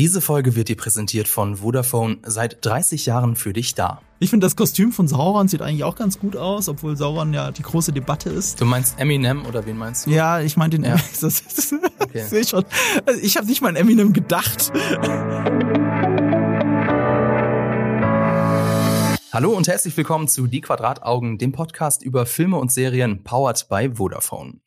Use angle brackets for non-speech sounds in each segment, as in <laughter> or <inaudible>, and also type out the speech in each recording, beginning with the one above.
Diese Folge wird dir präsentiert von Vodafone, seit 30 Jahren für dich da. Ich finde, das Kostüm von Sauron sieht eigentlich auch ganz gut aus, obwohl Sauron ja die große Debatte ist. Du meinst Eminem oder wen meinst du? Ja, ich meine den ja. <laughs> Okay. <laughs> sehe schon. Also ich habe nicht mal an Eminem gedacht. <laughs> Hallo und herzlich willkommen zu Die Quadrataugen, dem Podcast über Filme und Serien powered by Vodafone.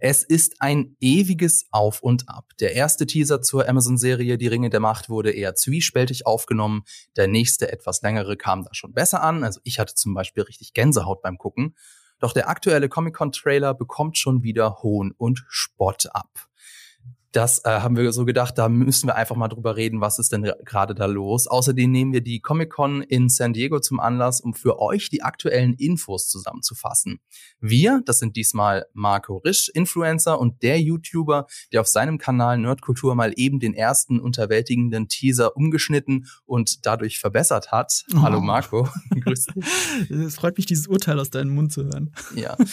Es ist ein ewiges Auf und Ab. Der erste Teaser zur Amazon-Serie Die Ringe der Macht wurde eher zwiespältig aufgenommen. Der nächste, etwas längere, kam da schon besser an. Also ich hatte zum Beispiel richtig Gänsehaut beim Gucken. Doch der aktuelle Comic-Con-Trailer bekommt schon wieder Hohn und Spott ab das äh, haben wir so gedacht, da müssen wir einfach mal drüber reden, was ist denn gerade da los. Außerdem nehmen wir die Comic-Con in San Diego zum Anlass, um für euch die aktuellen Infos zusammenzufassen. Wir, das sind diesmal Marco Risch, Influencer und der YouTuber, der auf seinem Kanal Nerdkultur mal eben den ersten unterwältigenden Teaser umgeschnitten und dadurch verbessert hat. Oh. Hallo Marco, <laughs> grüß dich. Es freut mich, dieses Urteil aus deinem Mund zu hören. Ja. <laughs>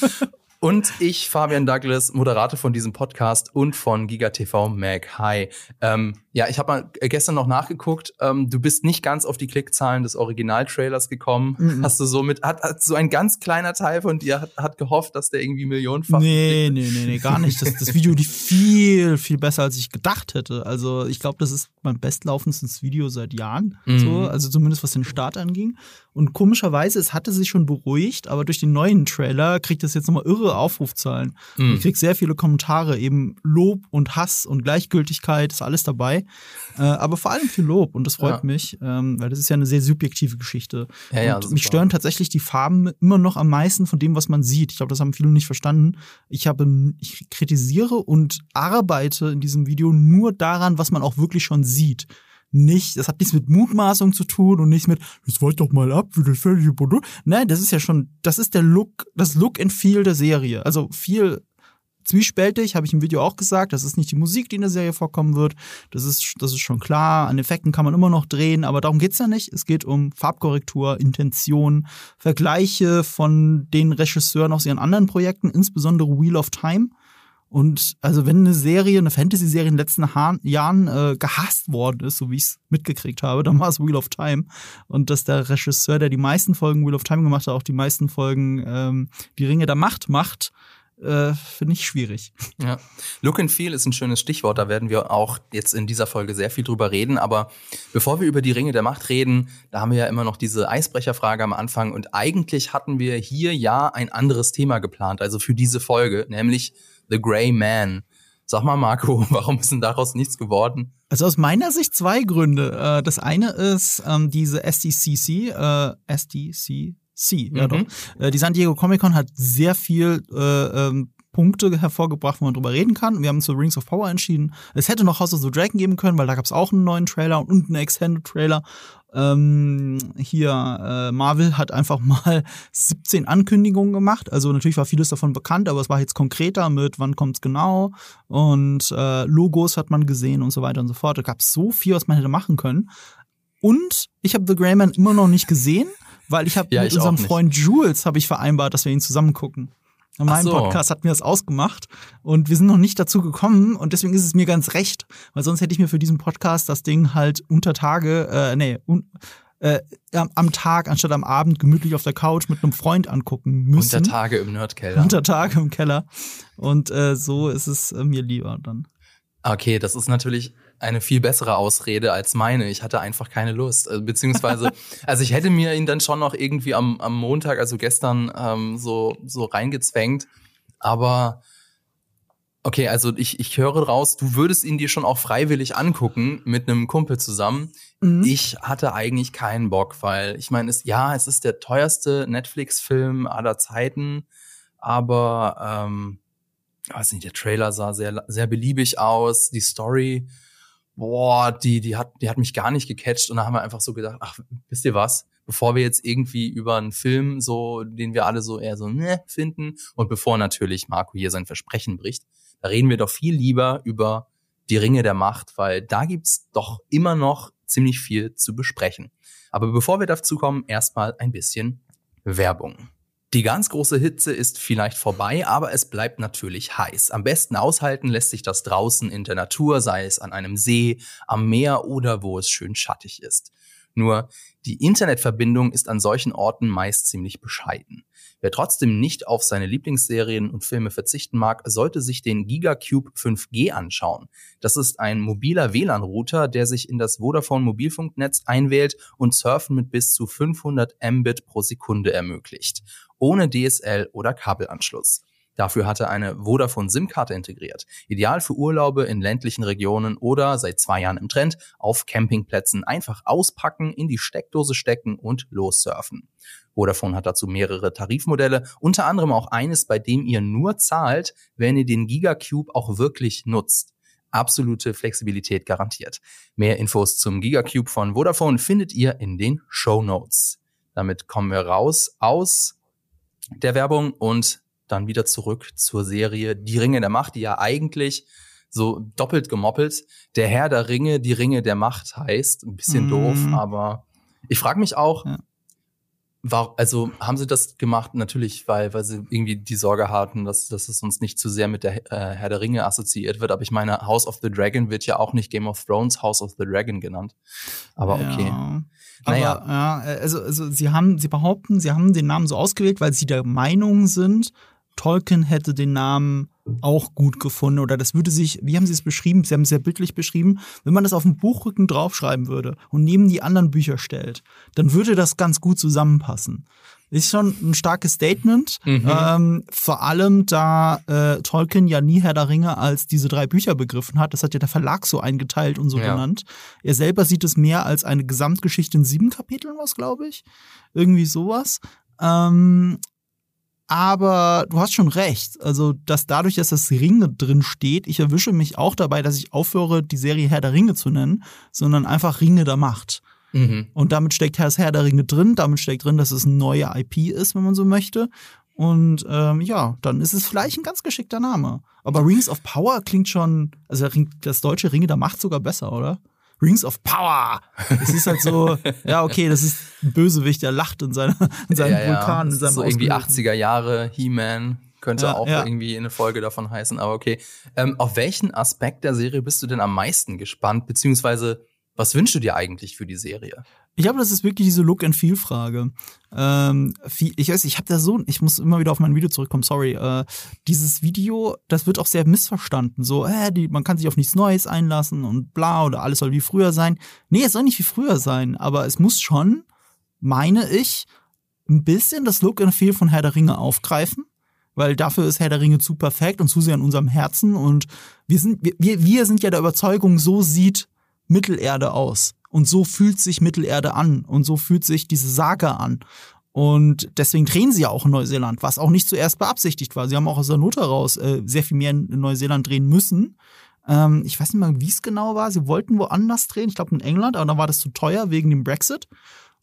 Und ich, Fabian Douglas, Moderator von diesem Podcast und von GigaTV Mag. Hi. Ähm, ja, ich habe mal gestern noch nachgeguckt. Ähm, du bist nicht ganz auf die Klickzahlen des Originaltrailers gekommen. Mhm. Hast du so mit, hat, hat so ein ganz kleiner Teil von dir hat, hat gehofft, dass der irgendwie millionenfach. Nee, nee, nee, nee, gar nicht. Das, das Video lief <laughs> viel, viel besser, als ich gedacht hätte. Also ich glaube, das ist mein bestlaufendstes Video seit Jahren. Mhm. So, also zumindest was den Start anging. Und komischerweise, es hatte sich schon beruhigt, aber durch den neuen Trailer kriegt es jetzt nochmal irre Aufrufzahlen. Mhm. Ich krieg sehr viele Kommentare, eben Lob und Hass und Gleichgültigkeit, ist alles dabei. Äh, aber vor allem viel Lob und das freut ja. mich, ähm, weil das ist ja eine sehr subjektive Geschichte. Ja, ja, und mich stören tatsächlich die Farben immer noch am meisten von dem, was man sieht. Ich glaube, das haben viele nicht verstanden. Ich habe, ich kritisiere und arbeite in diesem Video nur daran, was man auch wirklich schon sieht nicht, das hat nichts mit Mutmaßung zu tun und nichts mit, jetzt wollt doch mal ab, wie das fertige Produkt. Nein, das ist ja schon, das ist der Look, das Look and Feel der Serie. Also viel zwiespältig, habe ich im Video auch gesagt. Das ist nicht die Musik, die in der Serie vorkommen wird. Das ist, das ist schon klar. An Effekten kann man immer noch drehen, aber darum geht's ja nicht. Es geht um Farbkorrektur, Intention, Vergleiche von den Regisseuren aus ihren anderen Projekten, insbesondere Wheel of Time. Und also wenn eine Serie, eine Fantasy-Serie in den letzten ha Jahren äh, gehasst worden ist, so wie ich es mitgekriegt habe, dann war es Wheel of Time. Und dass der Regisseur, der die meisten Folgen Wheel of Time gemacht hat, auch die meisten Folgen ähm, Die Ringe der Macht macht, äh, finde ich schwierig. Ja. Look and Feel ist ein schönes Stichwort. Da werden wir auch jetzt in dieser Folge sehr viel drüber reden. Aber bevor wir über die Ringe der Macht reden, da haben wir ja immer noch diese Eisbrecherfrage am Anfang. Und eigentlich hatten wir hier ja ein anderes Thema geplant, also für diese Folge, nämlich The Grey Man. Sag mal, Marco, <laughs> warum ist denn daraus nichts geworden? Also aus meiner Sicht zwei Gründe. Äh, das eine ist ähm, diese SDCC, äh, SDC, C, ja mhm. doch. Äh, die San Diego Comic Con hat sehr viel äh, ähm, Punkte hervorgebracht, wo man drüber reden kann. Wir haben für Rings of Power entschieden. Es hätte noch House of the Dragon geben können, weil da gab es auch einen neuen Trailer und einen Extended Trailer. Ähm, hier, äh, Marvel hat einfach mal <laughs> 17 Ankündigungen gemacht. Also natürlich war vieles davon bekannt, aber es war jetzt konkreter mit, wann kommt's genau und äh, Logos hat man gesehen und so weiter und so fort. Da gab es so viel, was man hätte machen können. Und ich habe The Greyman immer noch nicht gesehen weil ich habe ja, mit unserem Freund Jules habe ich vereinbart, dass wir ihn zusammen gucken. In meinem so. Podcast hat mir das ausgemacht und wir sind noch nicht dazu gekommen und deswegen ist es mir ganz recht, weil sonst hätte ich mir für diesen Podcast das Ding halt unter Tage, äh, nee, un, äh, am Tag anstatt am Abend gemütlich auf der Couch mit einem Freund angucken müssen. Unter Tage im Nerdkeller. Unter Tage im Keller. Und äh, so ist es äh, mir lieber dann. Okay, das ist natürlich eine viel bessere Ausrede als meine. Ich hatte einfach keine Lust. Äh, beziehungsweise, <laughs> also ich hätte mir ihn dann schon noch irgendwie am, am Montag, also gestern, ähm, so, so reingezwängt. Aber okay, also ich, ich höre raus, du würdest ihn dir schon auch freiwillig angucken mit einem Kumpel zusammen. Mhm. Ich hatte eigentlich keinen Bock, weil ich meine, es, ja, es ist der teuerste Netflix-Film aller Zeiten, aber ähm, weiß nicht, der Trailer sah sehr, sehr beliebig aus, die Story boah, die, die hat, die hat mich gar nicht gecatcht und da haben wir einfach so gedacht, ach, wisst ihr was? Bevor wir jetzt irgendwie über einen Film so, den wir alle so eher so ne finden und bevor natürlich Marco hier sein Versprechen bricht, da reden wir doch viel lieber über die Ringe der Macht, weil da gibt's doch immer noch ziemlich viel zu besprechen. Aber bevor wir dazu kommen, erstmal ein bisschen Werbung. Die ganz große Hitze ist vielleicht vorbei, aber es bleibt natürlich heiß. Am besten aushalten lässt sich das draußen in der Natur, sei es an einem See, am Meer oder wo es schön schattig ist. Nur die Internetverbindung ist an solchen Orten meist ziemlich bescheiden. Wer trotzdem nicht auf seine Lieblingsserien und Filme verzichten mag, sollte sich den GigaCube 5G anschauen. Das ist ein mobiler WLAN-Router, der sich in das Vodafone Mobilfunknetz einwählt und Surfen mit bis zu 500 Mbit pro Sekunde ermöglicht, ohne DSL oder Kabelanschluss. Dafür hat er eine Vodafone SIM-Karte integriert. Ideal für Urlaube in ländlichen Regionen oder seit zwei Jahren im Trend auf Campingplätzen. Einfach auspacken, in die Steckdose stecken und lossurfen. Vodafone hat dazu mehrere Tarifmodelle, unter anderem auch eines, bei dem ihr nur zahlt, wenn ihr den Gigacube auch wirklich nutzt. Absolute Flexibilität garantiert. Mehr Infos zum Gigacube von Vodafone findet ihr in den Show Notes. Damit kommen wir raus aus der Werbung und dann wieder zurück zur Serie Die Ringe der Macht, die ja eigentlich so doppelt gemoppelt der Herr der Ringe, die Ringe der Macht heißt. Ein bisschen mm. doof, aber ich frage mich auch, ja. war, also haben sie das gemacht natürlich, weil, weil sie irgendwie die Sorge hatten, dass, dass es uns nicht zu sehr mit der äh, Herr der Ringe assoziiert wird. Aber ich meine, House of the Dragon wird ja auch nicht Game of Thrones House of the Dragon genannt. Aber okay. Ja. Naja. Aber, ja, also, also sie haben, sie behaupten, sie haben den Namen so ausgewählt, weil sie der Meinung sind, Tolkien hätte den Namen auch gut gefunden oder das würde sich, wie haben Sie es beschrieben? Sie haben es sehr bildlich beschrieben, wenn man das auf dem Buchrücken draufschreiben würde und neben die anderen Bücher stellt, dann würde das ganz gut zusammenpassen. Ist schon ein starkes Statement, mhm. ähm, vor allem da äh, Tolkien ja nie Herr der Ringe als diese drei Bücher begriffen hat. Das hat ja der Verlag so eingeteilt und so ja. genannt. Er selber sieht es mehr als eine Gesamtgeschichte in sieben Kapiteln, was glaube ich. Irgendwie sowas. Ähm, aber du hast schon recht. Also, dass dadurch, dass das Ringe drin steht, ich erwische mich auch dabei, dass ich aufhöre, die Serie Herr der Ringe zu nennen, sondern einfach Ringe der Macht. Mhm. Und damit steckt das Herr der Ringe drin, damit steckt drin, dass es eine neue IP ist, wenn man so möchte. Und ähm, ja, dann ist es vielleicht ein ganz geschickter Name. Aber Rings of Power klingt schon, also das deutsche Ringe der Macht sogar besser, oder? Rings of Power. Es ist halt so, <laughs> ja, okay, das ist ein Bösewicht, der lacht in, seiner, in seinem ja, Vulkan, ja. in seinem So irgendwie 80er Jahre, He-Man könnte ja, auch ja. irgendwie eine Folge davon heißen, aber okay. Ähm, auf welchen Aspekt der Serie bist du denn am meisten gespannt, beziehungsweise was wünschst du dir eigentlich für die Serie? Ich glaube, das ist wirklich diese Look-and-Feel-Frage. Ähm, ich weiß, ich habe da so, ich muss immer wieder auf mein Video zurückkommen, sorry. Äh, dieses Video, das wird auch sehr missverstanden. So, äh, die, man kann sich auf nichts Neues einlassen und bla oder alles soll wie früher sein. Nee, es soll nicht wie früher sein, aber es muss schon, meine ich, ein bisschen das Look-and-Feel von Herr der Ringe aufgreifen weil dafür ist Herr der Ringe zu perfekt und zu sehr in unserem Herzen und wir sind wir, wir sind ja der Überzeugung, so sieht Mittelerde aus. Und so fühlt sich Mittelerde an. Und so fühlt sich diese Saga an. Und deswegen drehen sie ja auch in Neuseeland, was auch nicht zuerst beabsichtigt war. Sie haben auch aus der Not heraus äh, sehr viel mehr in Neuseeland drehen müssen. Ähm, ich weiß nicht mal, wie es genau war. Sie wollten woanders drehen, ich glaube in England, aber dann war das zu teuer wegen dem Brexit.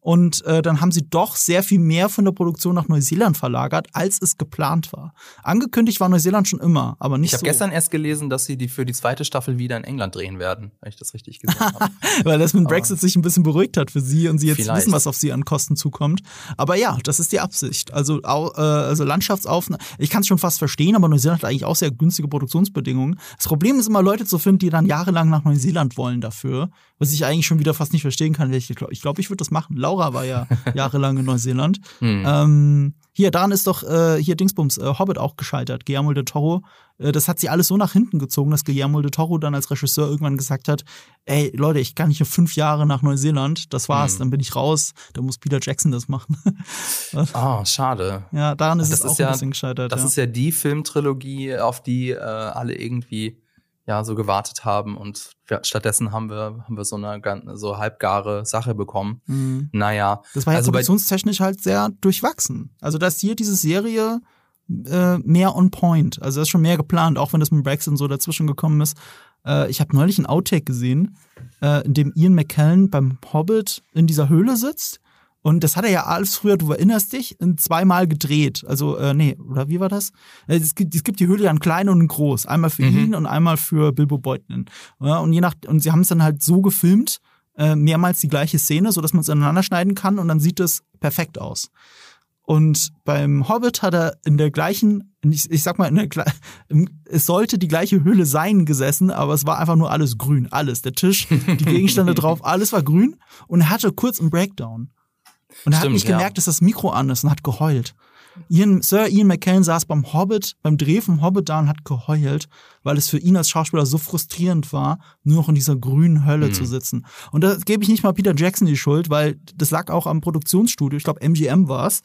Und äh, dann haben sie doch sehr viel mehr von der Produktion nach Neuseeland verlagert, als es geplant war. Angekündigt war Neuseeland schon immer, aber nicht ich hab so. Ich habe gestern erst gelesen, dass sie die für die zweite Staffel wieder in England drehen werden, wenn ich das richtig gesehen habe. <laughs> Weil das mit Brexit aber sich ein bisschen beruhigt hat für sie und sie jetzt vielleicht. wissen, was auf sie an Kosten zukommt. Aber ja, das ist die Absicht. Also, äh, also Landschaftsaufnahmen, ich kann es schon fast verstehen, aber Neuseeland hat eigentlich auch sehr günstige Produktionsbedingungen. Das Problem ist immer, Leute zu finden, die dann jahrelang nach Neuseeland wollen dafür, was ich eigentlich schon wieder fast nicht verstehen kann. Ich glaube, ich, glaub, ich würde das machen Laura war ja <laughs> jahrelang in Neuseeland. Hm. Ähm, hier, daran ist doch äh, hier Dingsbums äh, Hobbit auch gescheitert. Guillermo de Toro. Äh, das hat sie alles so nach hinten gezogen, dass Guillermo de Toro dann als Regisseur irgendwann gesagt hat: Ey, Leute, ich kann nicht nur fünf Jahre nach Neuseeland. Das war's, hm. dann bin ich raus. Da muss Peter Jackson das machen. <laughs> Ah, oh, schade. Ja, daran ist das es ist auch ja, ein bisschen gescheitert. Das ja. ist ja die Filmtrilogie, auf die äh, alle irgendwie ja so gewartet haben und stattdessen haben wir haben wir so eine so halbgare Sache bekommen. Mhm. Naja, das war ja also produktionstechnisch halt sehr durchwachsen. Also dass hier diese Serie äh, mehr on point, also das ist schon mehr geplant, auch wenn das mit Brexit und so dazwischen gekommen ist. Äh, ich habe neulich ein Outtake gesehen, äh, in dem Ian McKellen beim Hobbit in dieser Höhle sitzt und das hat er ja alles früher, du erinnerst dich, zweimal gedreht. Also, äh, nee, oder wie war das? Äh, es gibt, es gibt die Hülle ja in klein und in groß. Einmal für mhm. ihn und einmal für Bilbo Beutnen. Ja, und je nach, und sie haben es dann halt so gefilmt, äh, mehrmals die gleiche Szene, so dass man es aneinander schneiden kann und dann sieht es perfekt aus. Und beim Hobbit hat er in der gleichen, ich, ich sag mal, in der, es sollte die gleiche Höhle sein gesessen, aber es war einfach nur alles grün. Alles. Der Tisch, die <laughs> Gegenstände drauf, alles war grün. Und er hatte kurz einen Breakdown. Und er hat nicht gemerkt, ja. dass das Mikro an ist und hat geheult. Ian, Sir Ian McKellen saß beim Hobbit, beim Dreh vom Hobbit da und hat geheult, weil es für ihn als Schauspieler so frustrierend war, nur noch in dieser grünen Hölle mhm. zu sitzen. Und da gebe ich nicht mal Peter Jackson die Schuld, weil das lag auch am Produktionsstudio, ich glaube MGM war es,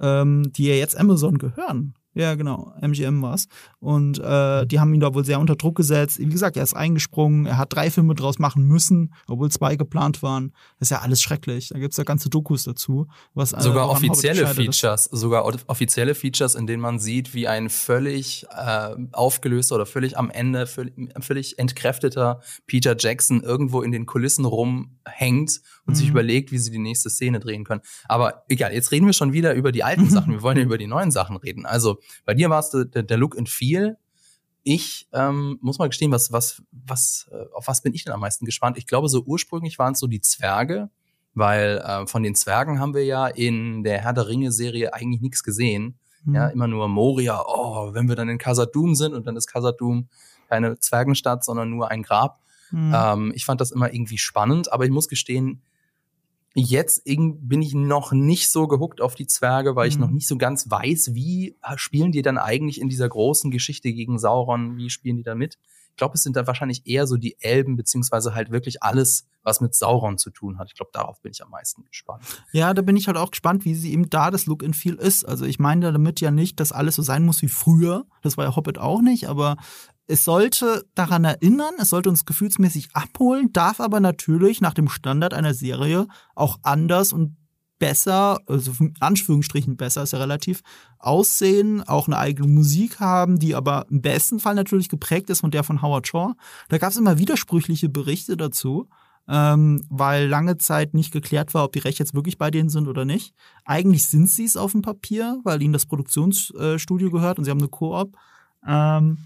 ähm, die ja jetzt Amazon gehören. Ja, genau. MGM war's. Und äh, die haben ihn da wohl sehr unter Druck gesetzt. Wie gesagt, er ist eingesprungen, er hat drei Filme draus machen müssen, obwohl zwei geplant waren. Das ist ja alles schrecklich. Da gibt's ja ganze Dokus dazu. Was, äh, sogar offizielle Features, sogar offizielle Features, in denen man sieht, wie ein völlig äh, aufgelöster oder völlig am Ende, völlig, völlig entkräfteter Peter Jackson irgendwo in den Kulissen rumhängt und mhm. sich überlegt, wie sie die nächste Szene drehen können. Aber egal, jetzt reden wir schon wieder über die alten Sachen. Wir wollen ja <laughs> über die neuen Sachen reden. Also bei dir war es der, der Look and Feel. Ich ähm, muss mal gestehen, was, was, was, äh, auf was bin ich denn am meisten gespannt? Ich glaube, so ursprünglich waren es so die Zwerge, weil äh, von den Zwergen haben wir ja in der Herr der Ringe-Serie eigentlich nichts gesehen. Mhm. Ja, immer nur Moria, oh, wenn wir dann in Khazad-dûm sind und dann ist Khazad-dûm keine Zwergenstadt, sondern nur ein Grab. Mhm. Ähm, ich fand das immer irgendwie spannend, aber ich muss gestehen, Jetzt bin ich noch nicht so gehuckt auf die Zwerge, weil ich mhm. noch nicht so ganz weiß, wie spielen die dann eigentlich in dieser großen Geschichte gegen Sauron, wie spielen die da mit? Ich glaube, es sind dann wahrscheinlich eher so die Elben, beziehungsweise halt wirklich alles, was mit Sauron zu tun hat. Ich glaube, darauf bin ich am meisten gespannt. Ja, da bin ich halt auch gespannt, wie sie eben da das Look and Feel ist. Also ich meine damit ja nicht, dass alles so sein muss wie früher. Das war ja Hobbit auch nicht, aber es sollte daran erinnern, es sollte uns gefühlsmäßig abholen, darf aber natürlich nach dem Standard einer Serie auch anders und besser, also in Anführungsstrichen besser ist ja relativ, aussehen, auch eine eigene Musik haben, die aber im besten Fall natürlich geprägt ist von der von Howard Shaw. Da gab es immer widersprüchliche Berichte dazu, ähm, weil lange Zeit nicht geklärt war, ob die Rechte jetzt wirklich bei denen sind oder nicht. Eigentlich sind sie es auf dem Papier, weil ihnen das Produktionsstudio gehört und sie haben eine Koop. Ähm,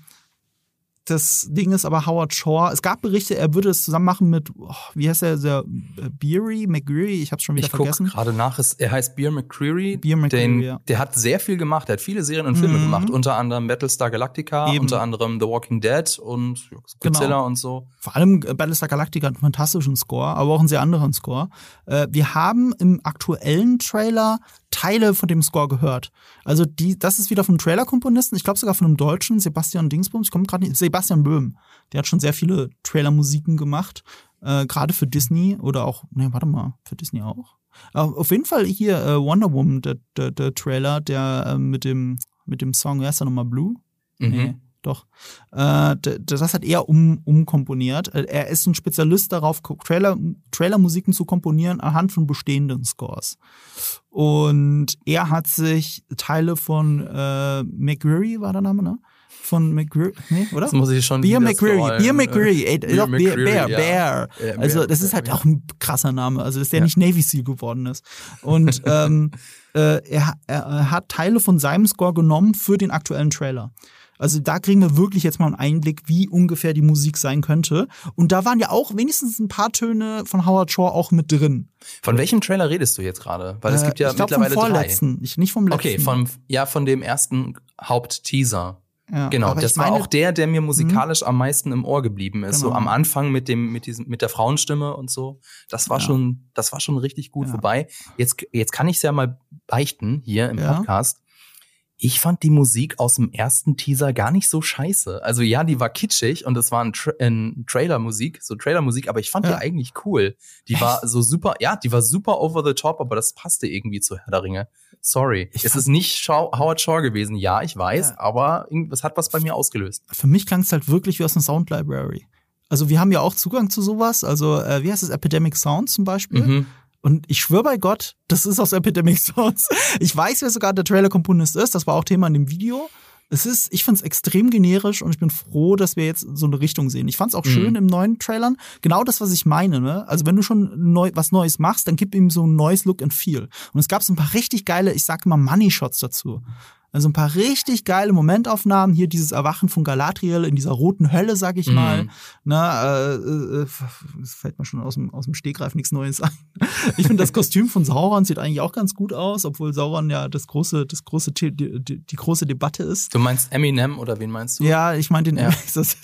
das Ding ist aber Howard Shaw. Es gab Berichte, er würde es zusammen machen mit, oh, wie heißt er, der äh, Beery, McGreary, ich hab's schon wieder ich vergessen. Ich gerade nach, er heißt Beer McCreary. Beer McCreary, den, ja. Der hat sehr viel gemacht, er hat viele Serien und Filme mhm. gemacht, unter anderem Battlestar Galactica, Eben. unter anderem The Walking Dead und Godzilla genau. und so. Vor allem äh, Battlestar Galactica hat einen fantastischen Score, aber auch einen sehr anderen Score. Äh, wir haben im aktuellen Trailer Teile von dem Score gehört. Also die, das ist wieder vom Trailer-Komponisten, ich glaube sogar von einem Deutschen, Sebastian Dingsbums, ich komme gerade nicht, Sebastian Böhm. Der hat schon sehr viele Trailer-Musiken gemacht, äh, gerade für Disney oder auch, ne, warte mal, für Disney auch. Äh, auf jeden Fall hier äh, Wonder Woman, der, der, der Trailer, der äh, mit dem mit dem Song, wer ist da nochmal Blue? Mhm. Nee doch. Äh, das hat er um, umkomponiert. Äh, er ist ein Spezialist darauf, Trailer, Trailermusiken zu komponieren anhand von bestehenden Scores. Und er hat sich Teile von äh, McGreary, war der Name, ne? Von McGreary, nee, oder? Das muss ich schon Beer McGreary, Beer McGreary, ey, Beer, Bear, Bear, ja. Bear. Also das ist halt auch ein krasser Name, also dass der nicht Navy Seal geworden ist. Und <laughs> ähm, äh, er, er hat Teile von seinem Score genommen für den aktuellen Trailer. Also da kriegen wir wirklich jetzt mal einen Einblick, wie ungefähr die Musik sein könnte. Und da waren ja auch wenigstens ein paar Töne von Howard Shaw auch mit drin. Von welchem Trailer redest du jetzt gerade? Weil es äh, gibt ja ich glaub, mittlerweile vom vorletzten, drei. Ich, nicht vom letzten. Okay, vom, ja, von dem ersten Hauptteaser. Ja, genau, das war auch der, der mir musikalisch mh. am meisten im Ohr geblieben ist. Genau. So am Anfang mit dem, mit diesem, mit der Frauenstimme und so. Das war ja. schon, das war schon richtig gut. Ja. Wobei, jetzt, jetzt kann ich es ja mal beichten hier im Podcast ich fand die Musik aus dem ersten Teaser gar nicht so scheiße. Also ja, die war kitschig und es war ein, Tra ein Trailer-Musik, so Trailer-Musik, aber ich fand ja. die eigentlich cool. Die Echt? war so super, ja, die war super over the top, aber das passte irgendwie zu Herr der Ringe. Sorry. Ich es ist nicht Shaw, Howard Shaw gewesen, ja, ich weiß, ja. aber es hat was bei mir ausgelöst. Für mich klang es halt wirklich wie aus einer Sound Library. Also wir haben ja auch Zugang zu sowas. Also äh, wie heißt es, Epidemic Sound zum Beispiel. Mhm. Und ich schwöre bei Gott, das ist aus Epidemic <laughs> Source. Ich weiß, wer sogar der Trailer-Komponist ist. Das war auch Thema in dem Video. Es ist, ich finde es extrem generisch und ich bin froh, dass wir jetzt so eine Richtung sehen. Ich fand es auch mhm. schön im neuen Trailern. Genau das, was ich meine. Ne? Also wenn du schon neu, was Neues machst, dann gib ihm so ein neues Look and Feel. Und es gab so ein paar richtig geile, ich sag mal Money Shots dazu. Also ein paar richtig geile Momentaufnahmen. Hier dieses Erwachen von Galadriel in dieser roten Hölle, sag ich mal. Mhm. Na, äh, äh, es fällt mir schon aus dem, aus dem Stegreif nichts Neues ein. <laughs> Ich finde, das Kostüm von Sauron sieht eigentlich auch ganz gut aus, obwohl Sauron ja das große, das große, die, die, die große Debatte ist. Du meinst Eminem oder wen meinst du? Ja, ich meine den ja. <laughs> das,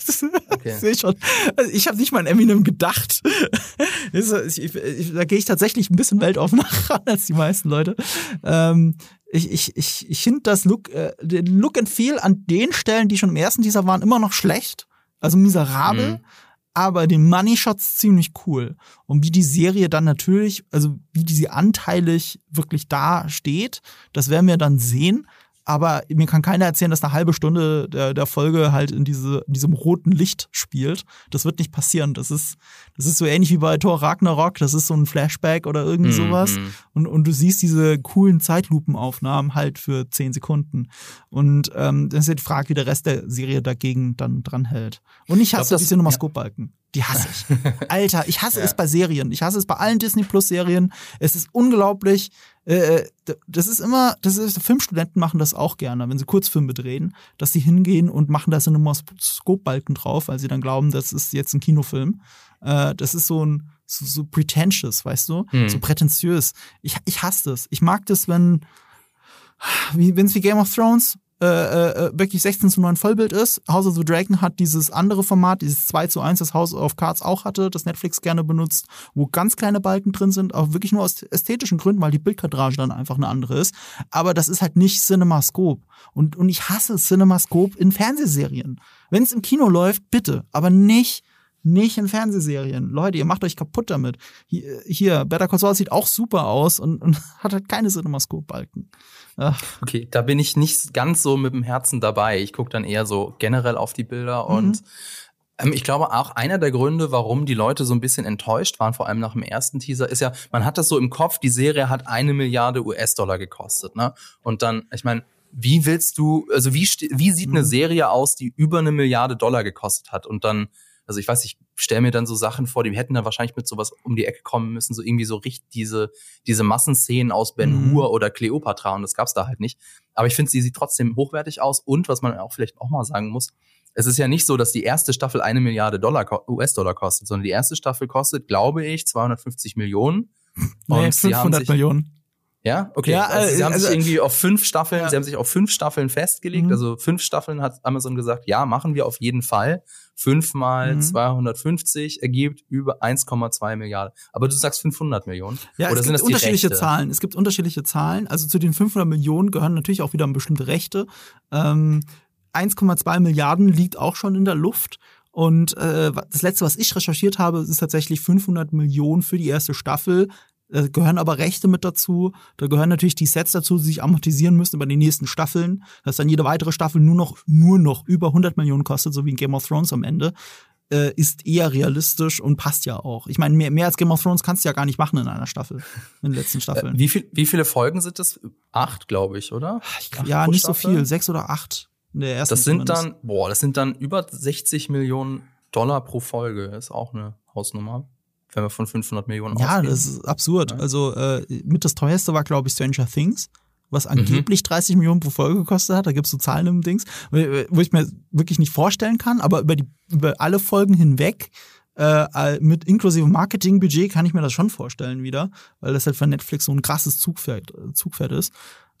okay. ich schon. Also ich habe nicht mal an Eminem gedacht. <laughs> da gehe ich tatsächlich ein bisschen weltoffener ran als die meisten Leute. Ähm, ich, ich, ich, ich finde das Look, äh, den Look and Feel an den Stellen, die schon im ersten Teaser waren, immer noch schlecht. Also miserabel. Mhm. Aber den Money Shots ziemlich cool. Und wie die Serie dann natürlich, also wie die sie anteilig wirklich da steht, das werden wir dann sehen aber mir kann keiner erzählen, dass eine halbe Stunde der, der Folge halt in, diese, in diesem roten Licht spielt. Das wird nicht passieren. Das ist, das ist so ähnlich wie bei Thor Ragnarok. Das ist so ein Flashback oder irgend mhm. sowas. Und, und du siehst diese coolen Zeitlupenaufnahmen halt für zehn Sekunden. Und ähm, das ist die Frage, wie der Rest der Serie dagegen dann dranhält. Und ich hasse ich glaub, diese Nomaskopbalken. Ja. Die hasse ich. <laughs> Alter, ich hasse ja. es bei Serien. Ich hasse es bei allen Disney Plus Serien. Es ist unglaublich. Äh, äh das ist immer, das ist, Filmstudenten machen das auch gerne, wenn sie Kurzfilme drehen, dass sie hingehen und machen da so eine Moskopbalken drauf, weil sie dann glauben, das ist jetzt ein Kinofilm. Äh, das ist so ein, so, so pretentious, weißt du? Hm. So prätentiös. Ich, ich hasse das. Ich mag das, wenn, wenn es wie Game of Thrones, äh, äh, wirklich 16 zu 9 Vollbild ist. House of the Dragon hat dieses andere Format, dieses 2 zu 1, das House of Cards auch hatte, das Netflix gerne benutzt, wo ganz kleine Balken drin sind, auch wirklich nur aus ästhetischen Gründen, weil die Bildkadrage dann einfach eine andere ist. Aber das ist halt nicht CinemaScope. Und, und ich hasse CinemaScope in Fernsehserien. Wenn es im Kino läuft, bitte, aber nicht nicht in Fernsehserien. Leute, ihr macht euch kaputt damit. Hier, hier Better Call Saul sieht auch super aus und, und <laughs> hat halt keine CinemaScope-Balken. Okay, da bin ich nicht ganz so mit dem Herzen dabei. Ich gucke dann eher so generell auf die Bilder mhm. und ähm, ich glaube auch einer der Gründe, warum die Leute so ein bisschen enttäuscht waren, vor allem nach dem ersten Teaser, ist ja, man hat das so im Kopf, die Serie hat eine Milliarde US-Dollar gekostet, ne? Und dann, ich meine, wie willst du, also wie, wie sieht eine mhm. Serie aus, die über eine Milliarde Dollar gekostet hat? Und dann also ich weiß, ich stelle mir dann so Sachen vor, die hätten dann wahrscheinlich mit sowas um die Ecke kommen müssen, so irgendwie so richtig diese, diese Massenszenen aus Ben mhm. Hur oder Cleopatra und das gab's da halt nicht. Aber ich finde, sie sieht trotzdem hochwertig aus und was man auch vielleicht auch mal sagen muss, es ist ja nicht so, dass die erste Staffel eine Milliarde Dollar US-Dollar kostet, sondern die erste Staffel kostet, glaube ich, 250 Millionen. Und nee, 500 Millionen. Ja, okay. Ja, also, sie haben also, sich irgendwie auf fünf Staffeln, ja. sie haben sich auf fünf Staffeln festgelegt. Mhm. Also fünf Staffeln hat Amazon gesagt, ja, machen wir auf jeden Fall. Fünf mal mhm. 250 ergibt über 1,2 Milliarden. Aber du sagst 500 Millionen. Ja, Oder es sind gibt das unterschiedliche Rechte? Zahlen. Es gibt unterschiedliche Zahlen. Also zu den 500 Millionen gehören natürlich auch wieder bestimmte Rechte. Ähm, 1,2 Milliarden liegt auch schon in der Luft. Und äh, das letzte, was ich recherchiert habe, ist tatsächlich 500 Millionen für die erste Staffel. Da gehören aber Rechte mit dazu. Da gehören natürlich die Sets dazu, die sich amortisieren müssen über die nächsten Staffeln. Dass dann jede weitere Staffel nur noch, nur noch über 100 Millionen kostet, so wie in Game of Thrones am Ende, äh, ist eher realistisch und passt ja auch. Ich meine, mehr, mehr als Game of Thrones kannst du ja gar nicht machen in einer Staffel, in den letzten <laughs> Staffeln. Äh, wie, viel, wie viele Folgen sind das? Acht, glaube ich, oder? Ich, ja, nicht Staffel? so viel. Sechs oder acht. In der ersten das sind zumindest. dann, boah, das sind dann über 60 Millionen Dollar pro Folge. Ist auch eine Hausnummer wenn wir von 500 Millionen ja, ausgehen. Ja, das ist absurd. Ja. Also äh, mit das teuerste war, glaube ich, Stranger Things, was mhm. angeblich mhm. 30 Millionen pro Folge gekostet hat. Da gibt's so Zahlen im Dings, wo ich mir wirklich nicht vorstellen kann, aber über, die, über alle Folgen hinweg äh, mit inklusive Marketingbudget kann ich mir das schon vorstellen wieder, weil das halt für Netflix so ein krasses Zugpferd, Zugpferd ist.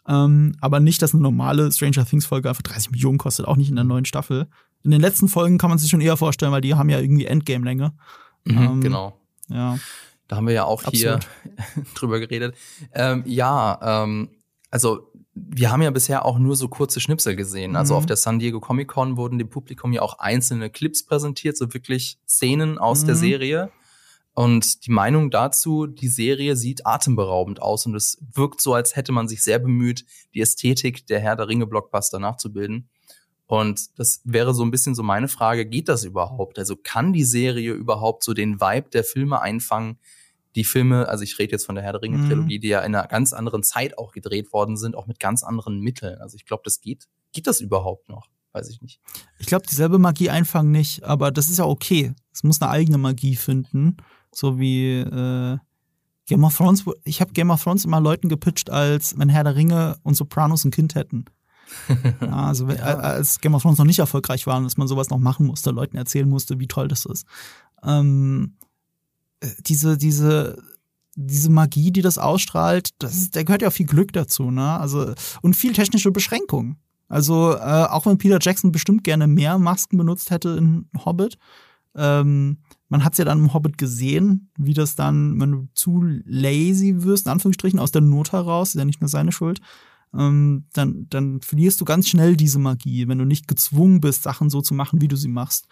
Ähm, aber nicht, dass eine normale Stranger Things Folge einfach 30 Millionen kostet, auch nicht in der neuen Staffel. In den letzten Folgen kann man sich schon eher vorstellen, weil die haben ja irgendwie Endgame-Länge. Mhm, ähm, genau. Ja. Da haben wir ja auch Absurd. hier <laughs> drüber geredet. Ähm, ja, ähm, also wir haben ja bisher auch nur so kurze Schnipsel gesehen. Also mhm. auf der San Diego Comic Con wurden dem Publikum ja auch einzelne Clips präsentiert, so wirklich Szenen aus mhm. der Serie. Und die Meinung dazu, die Serie sieht atemberaubend aus und es wirkt so, als hätte man sich sehr bemüht, die Ästhetik der Herr der Ringe Blockbuster nachzubilden. Und das wäre so ein bisschen so meine Frage, geht das überhaupt? Also kann die Serie überhaupt so den Vibe der Filme einfangen? Die Filme, also ich rede jetzt von der Herr der Ringe Trilogie, mhm. die ja in einer ganz anderen Zeit auch gedreht worden sind, auch mit ganz anderen Mitteln. Also ich glaube, das geht. Geht das überhaupt noch? Weiß ich nicht. Ich glaube, dieselbe Magie einfangen nicht, aber das ist ja okay. Es muss eine eigene Magie finden. So wie äh, Game of Thrones. Ich habe Game of Thrones immer Leuten gepitcht, als wenn Herr der Ringe und Sopranos ein Kind hätten. Ja, <laughs> also ja. als Game of Thrones noch nicht erfolgreich war, dass man sowas noch machen musste, Leuten erzählen musste, wie toll das ist. Ähm, äh, diese, diese, diese Magie, die das ausstrahlt, das da gehört ja auch viel Glück dazu, ne? Also, und viel technische Beschränkungen. Also, äh, auch wenn Peter Jackson bestimmt gerne mehr Masken benutzt hätte in Hobbit, ähm, man hat es ja dann im Hobbit gesehen, wie das dann, wenn du zu lazy wirst, in Anführungsstrichen, aus der Not heraus, ist ja nicht nur seine Schuld, ähm, dann, dann verlierst du ganz schnell diese Magie, wenn du nicht gezwungen bist, Sachen so zu machen, wie du sie machst.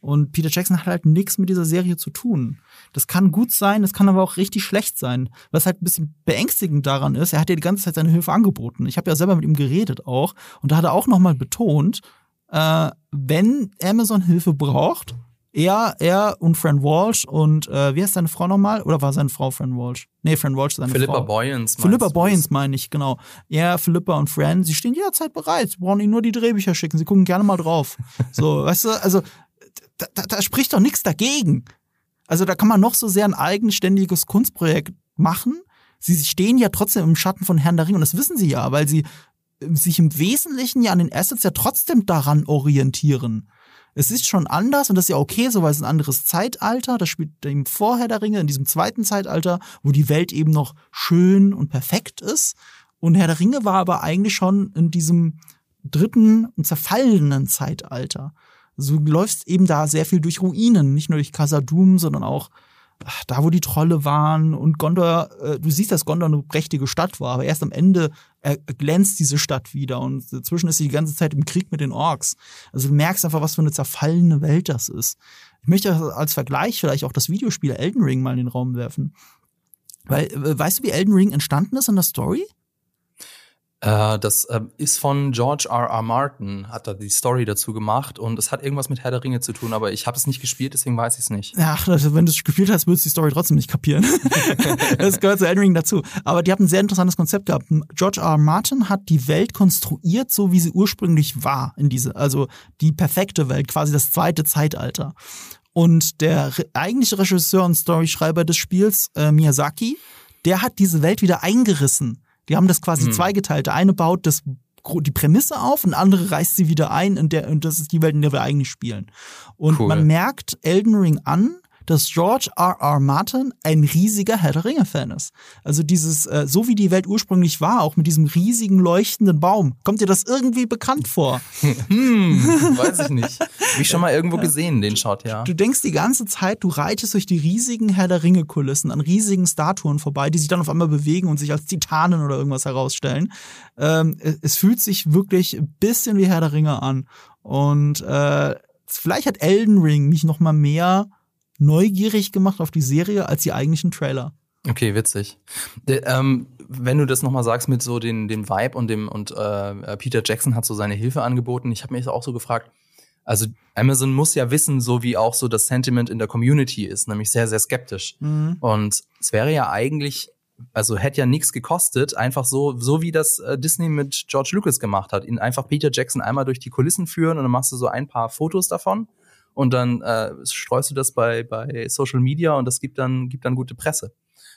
Und Peter Jackson hat halt nichts mit dieser Serie zu tun. Das kann gut sein, das kann aber auch richtig schlecht sein. Was halt ein bisschen beängstigend daran ist, er hat ja die ganze Zeit seine Hilfe angeboten. Ich habe ja selber mit ihm geredet auch und da hat er auch nochmal betont, äh, wenn Amazon Hilfe braucht, er, er und Fran Walsh und äh, wie heißt seine Frau nochmal? Oder war seine Frau Fran Walsh? Nee, Fran Walsh seine Philippa Frau. Boyens. Philippa Boyens meine ich, genau. Er, Philippa und Fran, sie stehen jederzeit bereit. Sie brauchen ihnen nur die Drehbücher schicken. Sie gucken gerne mal drauf. <laughs> So, weißt du, also da, da, da spricht doch nichts dagegen. Also da kann man noch so sehr ein eigenständiges Kunstprojekt machen. Sie stehen ja trotzdem im Schatten von Herrn der Ringe und das wissen sie ja, weil sie sich im Wesentlichen ja an den Assets ja trotzdem daran orientieren es ist schon anders und das ist ja okay, so weil es ein anderes Zeitalter, das spielt eben vorher der Ringe, in diesem zweiten Zeitalter, wo die Welt eben noch schön und perfekt ist. Und Herr der Ringe war aber eigentlich schon in diesem dritten und zerfallenen Zeitalter. Also du läufst eben da sehr viel durch Ruinen, nicht nur durch Casadum, sondern auch da, wo die Trolle waren und Gondor, äh, du siehst, dass Gondor eine prächtige Stadt war, aber erst am Ende glänzt diese Stadt wieder und dazwischen ist sie die ganze Zeit im Krieg mit den Orks. Also du merkst einfach, was für eine zerfallene Welt das ist. Ich möchte als Vergleich vielleicht auch das Videospiel Elden Ring mal in den Raum werfen. Weil, äh, weißt du, wie Elden Ring entstanden ist in der Story? Äh, das äh, ist von George R. R. Martin, hat er die Story dazu gemacht und es hat irgendwas mit Herr der Ringe zu tun, aber ich habe es nicht gespielt, deswegen weiß ich es nicht. Ach, also wenn du es gespielt hast, würdest du die Story trotzdem nicht kapieren. <laughs> das gehört zu Elden Ring dazu. Aber die haben ein sehr interessantes Konzept gehabt. George R. R. Martin hat die Welt konstruiert, so wie sie ursprünglich war in diese, also die perfekte Welt, quasi das zweite Zeitalter. Und der eigentliche Regisseur und Storyschreiber des Spiels, äh, Miyazaki, der hat diese Welt wieder eingerissen die haben das quasi mhm. zweigeteilt. Der eine baut das die Prämisse auf und andere reißt sie wieder ein und, der, und das ist die Welt, in der wir eigentlich spielen. Und cool. man merkt Elden Ring an, dass George R. R. Martin ein riesiger Herr der Ringe-Fan ist. Also dieses, äh, so wie die Welt ursprünglich war, auch mit diesem riesigen leuchtenden Baum. Kommt dir das irgendwie bekannt vor? <laughs> hm, weiß ich nicht. Hab ich schon mal irgendwo gesehen, den Shot, ja. Du denkst die ganze Zeit, du reitest durch die riesigen Herr der Ringe-Kulissen an riesigen Statuen vorbei, die sich dann auf einmal bewegen und sich als Titanen oder irgendwas herausstellen. Ähm, es fühlt sich wirklich ein bisschen wie Herr der Ringe an. Und äh, vielleicht hat Elden Ring mich noch mal mehr neugierig gemacht auf die Serie als die eigentlichen Trailer. Okay, witzig. De, ähm, wenn du das nochmal sagst mit so den, dem Vibe und dem und äh, Peter Jackson hat so seine Hilfe angeboten, ich habe mich auch so gefragt, also Amazon muss ja wissen, so wie auch so das Sentiment in der Community ist, nämlich sehr, sehr skeptisch. Mhm. Und es wäre ja eigentlich, also hätte ja nichts gekostet, einfach so, so wie das äh, Disney mit George Lucas gemacht hat, ihn einfach Peter Jackson einmal durch die Kulissen führen und dann machst du so ein paar Fotos davon und dann äh, streust du das bei, bei Social Media und das gibt dann, gibt dann gute Presse.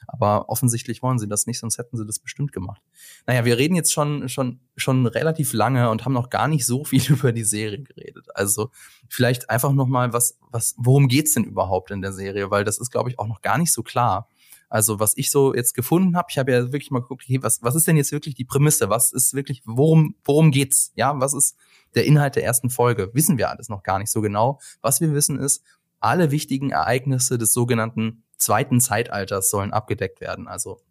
Aber offensichtlich wollen sie das nicht, sonst hätten sie das bestimmt gemacht. Naja, wir reden jetzt schon, schon, schon relativ lange und haben noch gar nicht so viel <laughs> über die Serie geredet. Also vielleicht einfach noch mal was, was, worum geht's denn überhaupt in der Serie? Weil das ist, glaube ich, auch noch gar nicht so klar. Also was ich so jetzt gefunden habe, ich habe ja wirklich mal geguckt, okay, was, was ist denn jetzt wirklich die Prämisse? Was ist wirklich, worum, worum geht's? Ja, was ist der Inhalt der ersten Folge? Wissen wir alles noch gar nicht so genau. Was wir wissen ist, alle wichtigen Ereignisse des sogenannten zweiten Zeitalters sollen abgedeckt werden. Also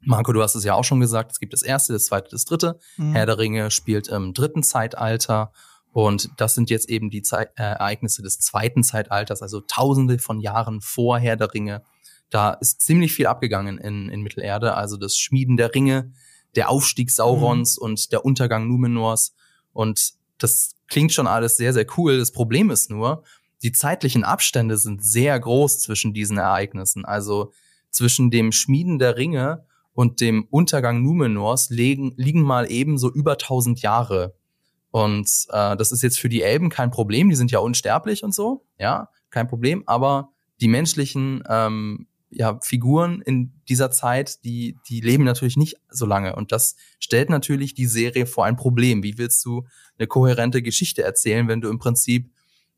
Marco, du hast es ja auch schon gesagt, es gibt das erste, das zweite, das dritte. Mhm. Herr der Ringe spielt im dritten Zeitalter. Und das sind jetzt eben die Ze äh, Ereignisse des zweiten Zeitalters, also tausende von Jahren vor Herr der Ringe. Da ist ziemlich viel abgegangen in, in Mittelerde, also das Schmieden der Ringe, der Aufstieg Saurons mhm. und der Untergang Numenors. Und das klingt schon alles sehr, sehr cool. Das Problem ist nur, die zeitlichen Abstände sind sehr groß zwischen diesen Ereignissen. Also zwischen dem Schmieden der Ringe und dem Untergang Numenors liegen, liegen mal eben so über 1000 Jahre. Und äh, das ist jetzt für die Elben kein Problem, die sind ja unsterblich und so, ja, kein Problem. Aber die menschlichen ähm, ja, Figuren in dieser Zeit, die, die leben natürlich nicht so lange. Und das stellt natürlich die Serie vor ein Problem. Wie willst du eine kohärente Geschichte erzählen, wenn du im Prinzip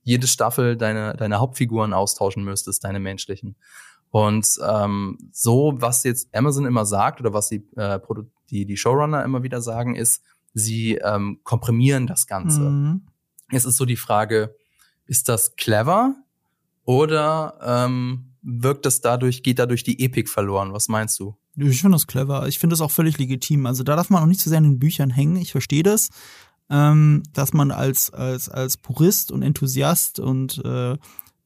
jede Staffel deine, deine Hauptfiguren austauschen müsstest, deine menschlichen? Und ähm, so, was jetzt Amazon immer sagt oder was die, äh, die, die Showrunner immer wieder sagen, ist, sie ähm, komprimieren das Ganze. Mhm. Es ist so die Frage, ist das clever oder ähm, wirkt das dadurch, geht dadurch die Epik verloren? Was meinst du? Ich finde das clever. Ich finde das auch völlig legitim. Also da darf man auch nicht zu so sehr in den Büchern hängen. Ich verstehe das, ähm, dass man als, als, als Purist und Enthusiast und äh,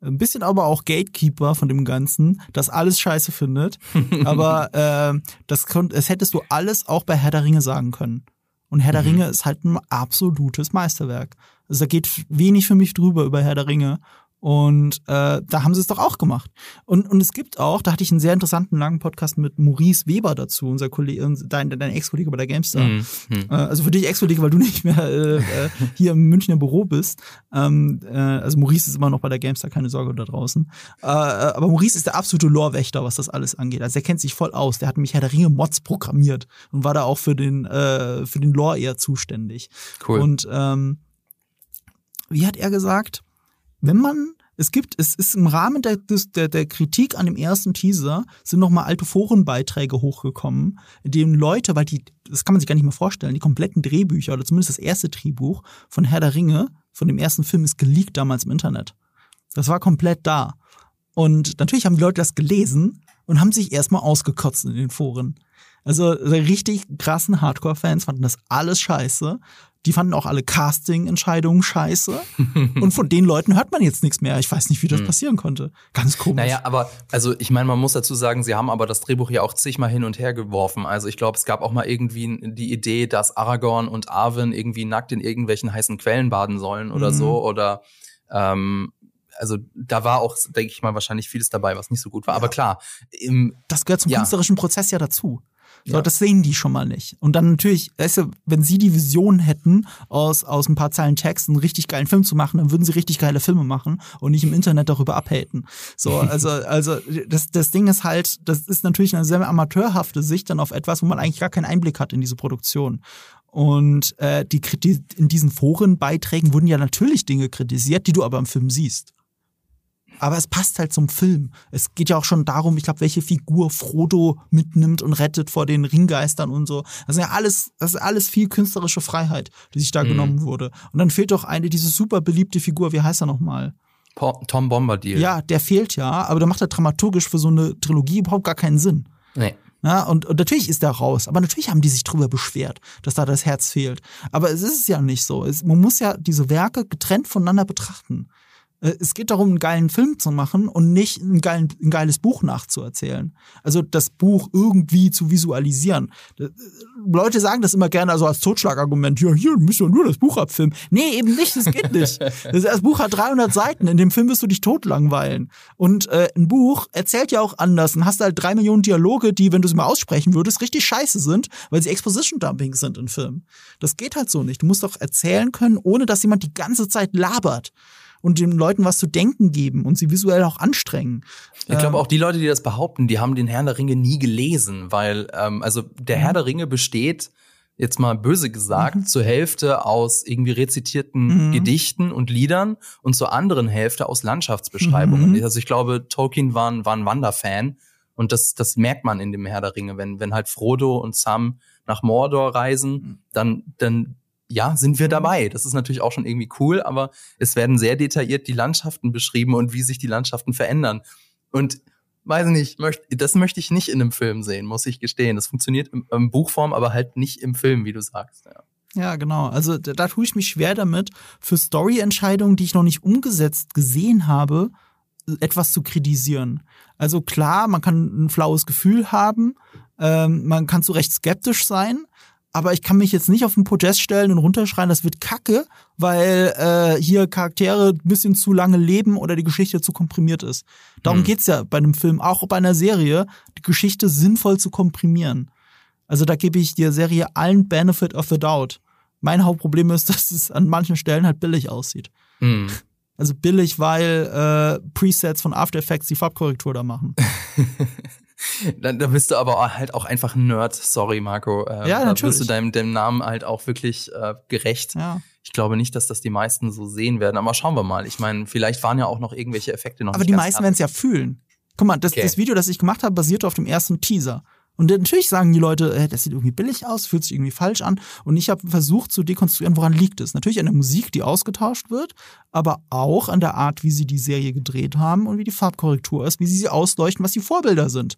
ein bisschen aber auch Gatekeeper von dem Ganzen, das alles scheiße findet. <laughs> aber äh, das, könnt, das hättest du alles auch bei Herr der Ringe sagen können. Und Herr mhm. der Ringe ist halt ein absolutes Meisterwerk. Also da geht wenig für mich drüber über Herr der Ringe. Und äh, da haben sie es doch auch gemacht. Und, und es gibt auch, da hatte ich einen sehr interessanten langen Podcast mit Maurice Weber dazu, unser Kollege, dein, dein Ex-Kollege bei der GameStar. Mhm. Äh, also für dich Ex-Kollege, weil du nicht mehr äh, äh, hier im Münchner Büro bist. Ähm, äh, also Maurice ist immer noch bei der GameStar, keine Sorge da draußen. Äh, aber Maurice ist der absolute Lorewächter, was das alles angeht. Also der kennt sich voll aus. Der hat mich Herr der Ringe Mods programmiert und war da auch für den, äh, für den Lore eher zuständig. Cool. Und ähm, wie hat er gesagt? Wenn man es gibt, es ist im Rahmen der, der, der Kritik an dem ersten Teaser sind nochmal alte Forenbeiträge hochgekommen, in denen Leute, weil die, das kann man sich gar nicht mehr vorstellen, die kompletten Drehbücher oder zumindest das erste Drehbuch von Herr der Ringe, von dem ersten Film, ist geleakt damals im Internet. Das war komplett da. Und natürlich haben die Leute das gelesen und haben sich erstmal ausgekotzt in den Foren. Also richtig krassen Hardcore-Fans fanden das alles scheiße. Die fanden auch alle Casting-Entscheidungen scheiße. <laughs> und von den Leuten hört man jetzt nichts mehr. Ich weiß nicht, wie das hm. passieren konnte. Ganz komisch. Naja, aber, also ich meine, man muss dazu sagen, sie haben aber das Drehbuch ja auch zigmal hin und her geworfen. Also ich glaube, es gab auch mal irgendwie die Idee, dass Aragorn und Arwen irgendwie nackt in irgendwelchen heißen Quellen baden sollen oder mhm. so. Oder ähm, also da war auch, denke ich mal, wahrscheinlich vieles dabei, was nicht so gut war. Ja. Aber klar, im, das gehört zum ja. künstlerischen Prozess ja dazu. So, ja. das sehen die schon mal nicht. Und dann natürlich, weißt du, wenn sie die Vision hätten, aus, aus ein paar Zeilen Text einen richtig geilen Film zu machen, dann würden sie richtig geile Filme machen und nicht im Internet darüber abhaten. So, <laughs> also, also, das, das Ding ist halt, das ist natürlich eine sehr amateurhafte Sicht dann auf etwas, wo man eigentlich gar keinen Einblick hat in diese Produktion. Und äh, die, die in diesen Forenbeiträgen wurden ja natürlich Dinge kritisiert, die du aber im Film siehst. Aber es passt halt zum Film. Es geht ja auch schon darum, ich glaube, welche Figur Frodo mitnimmt und rettet vor den Ringgeistern und so. Das ist ja alles, das ist alles viel künstlerische Freiheit, die sich da mhm. genommen wurde. Und dann fehlt doch eine, diese super beliebte Figur, wie heißt er nochmal? Tom Bombadil. Ja, der fehlt ja, aber der macht ja dramaturgisch für so eine Trilogie überhaupt gar keinen Sinn. Nee. Ja, und, und natürlich ist der raus, aber natürlich haben die sich drüber beschwert, dass da das Herz fehlt. Aber es ist ja nicht so. Es, man muss ja diese Werke getrennt voneinander betrachten. Äh, es geht darum, einen geilen Film zu machen und nicht ein, geilen, ein geiles Buch nachzuerzählen. Also das Buch irgendwie zu visualisieren. Äh, Leute sagen das immer gerne also als Totschlagargument. Ja, hier müsst ihr nur das Buch abfilmen. Nee, eben nicht, das geht nicht. <laughs> Das, Buch hat 300 Seiten, in dem Film wirst du dich totlangweilen. Und äh, ein Buch erzählt ja auch anders und hast halt drei Millionen Dialoge, die, wenn du sie mal aussprechen würdest, richtig scheiße sind, weil sie Exposition-Dumping sind in Filmen. Das geht halt so nicht. Du musst doch erzählen können, ohne dass jemand die ganze Zeit labert und den Leuten was zu denken geben und sie visuell auch anstrengen. Ich glaube, ähm, auch die Leute, die das behaupten, die haben den Herrn der Ringe nie gelesen, weil, ähm, also der Herr mhm. der Ringe besteht jetzt mal böse gesagt, mhm. zur Hälfte aus irgendwie rezitierten mhm. Gedichten und Liedern und zur anderen Hälfte aus Landschaftsbeschreibungen. Mhm. Also ich glaube, Tolkien war ein, war ein Wanderfan und das, das merkt man in dem Herr der Ringe, wenn, wenn halt Frodo und Sam nach Mordor reisen, mhm. dann, dann ja, sind wir dabei. Das ist natürlich auch schon irgendwie cool, aber es werden sehr detailliert die Landschaften beschrieben und wie sich die Landschaften verändern. Und weiß nicht, das möchte ich nicht in einem Film sehen, muss ich gestehen. Das funktioniert im, im Buchform, aber halt nicht im Film, wie du sagst. Ja. Ja, genau. Also da, da tue ich mich schwer damit, für Story-Entscheidungen, die ich noch nicht umgesetzt gesehen habe, etwas zu kritisieren. Also klar, man kann ein flaues Gefühl haben, ähm, man kann zu Recht skeptisch sein, aber ich kann mich jetzt nicht auf den Podest stellen und runterschreien, das wird kacke, weil äh, hier Charaktere ein bisschen zu lange leben oder die Geschichte zu komprimiert ist. Darum mhm. geht's ja bei einem Film, auch bei einer Serie, die Geschichte sinnvoll zu komprimieren. Also da gebe ich der Serie allen Benefit of the Doubt. Mein Hauptproblem ist, <laughs> dass es an manchen Stellen halt billig aussieht. Mhm. Also billig, weil äh, Presets von After Effects die Farbkorrektur da machen. <laughs> da, da bist du aber halt auch einfach ein Nerd, sorry Marco. Äh, ja, da natürlich. bist du deinem, deinem Namen halt auch wirklich äh, gerecht. Ja. Ich glaube nicht, dass das die meisten so sehen werden, aber schauen wir mal. Ich meine, vielleicht waren ja auch noch irgendwelche Effekte noch Aber die meisten werden es ja fühlen. Guck mal, das, Okay. das Video, das ich gemacht habe, basierte auf dem ersten Teaser. Und natürlich sagen die Leute, äh, das sieht irgendwie billig aus, fühlt sich irgendwie falsch an. Und ich habe versucht zu dekonstruieren, woran liegt es. Natürlich an der Musik, die ausgetauscht wird, aber auch an der Art, wie sie die Serie gedreht haben und wie die Farbkorrektur ist, wie sie sie ausleuchten, was die Vorbilder sind.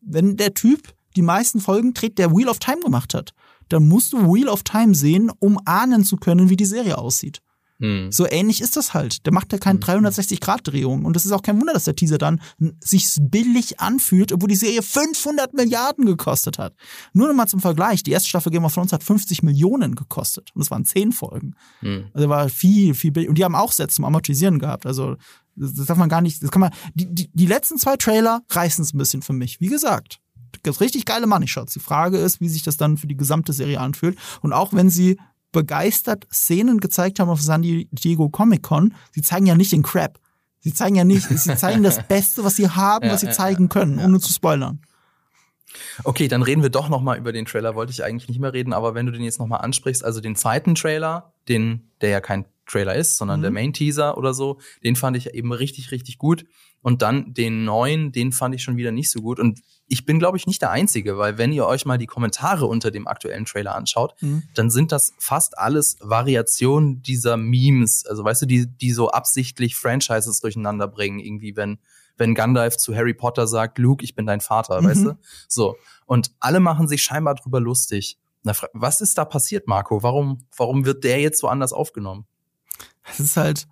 Wenn der Typ die meisten Folgen dreht, der Wheel of Time gemacht hat, dann musst du Wheel of Time sehen, um ahnen zu können, wie die Serie aussieht. Hm. So ähnlich ist das halt. Der macht ja keine 360-Grad-Drehung. Und es ist auch kein Wunder, dass der Teaser dann sich billig anfühlt, obwohl die Serie 500 Milliarden gekostet hat. Nur noch mal zum Vergleich. Die erste Staffel Game of Thrones hat 50 Millionen gekostet. Und es waren 10 Folgen. Hm. Also war viel, viel billig. Und die haben auch Sets zum Amortisieren gehabt. Also das, das darf man gar nicht, das kann man, die, die, die letzten zwei Trailer reißen es ein bisschen für mich. Wie gesagt, gibt richtig geile Money Shots. Die Frage ist, wie sich das dann für die gesamte Serie anfühlt. Und auch wenn sie begeistert Szenen gezeigt haben auf San Diego Comic Con, sie zeigen ja nicht den Crap. Sie zeigen ja nicht, sie <laughs> zeigen das Beste, was sie haben, Ja, was sie ja, zeigen können, ohne zu spoilern. Okay, dann reden wir doch noch mal über den Trailer. Wollte ich eigentlich nicht mehr reden, aber wenn du den jetzt noch mal ansprichst, also den zweiten Trailer, den der ja kein Trailer ist, sondern Mhm. der Main Teaser oder so, den fand ich eben richtig richtig gut und dann den neuen, den fand ich schon wieder nicht so gut und ich bin glaube ich nicht der einzige, weil wenn ihr euch mal die Kommentare unter dem aktuellen Trailer anschaut, Mhm. dann sind das fast alles Variationen dieser Memes, also weißt du, die die so absichtlich Franchises durcheinander bringen, irgendwie wenn wenn Gandalf zu Harry Potter sagt, Luke, ich bin dein Vater, Mhm. weißt du? So. Und alle machen sich scheinbar drüber lustig. Na, was ist da passiert, Marco? Warum, warum wird der jetzt so anders aufgenommen? Es ist halt,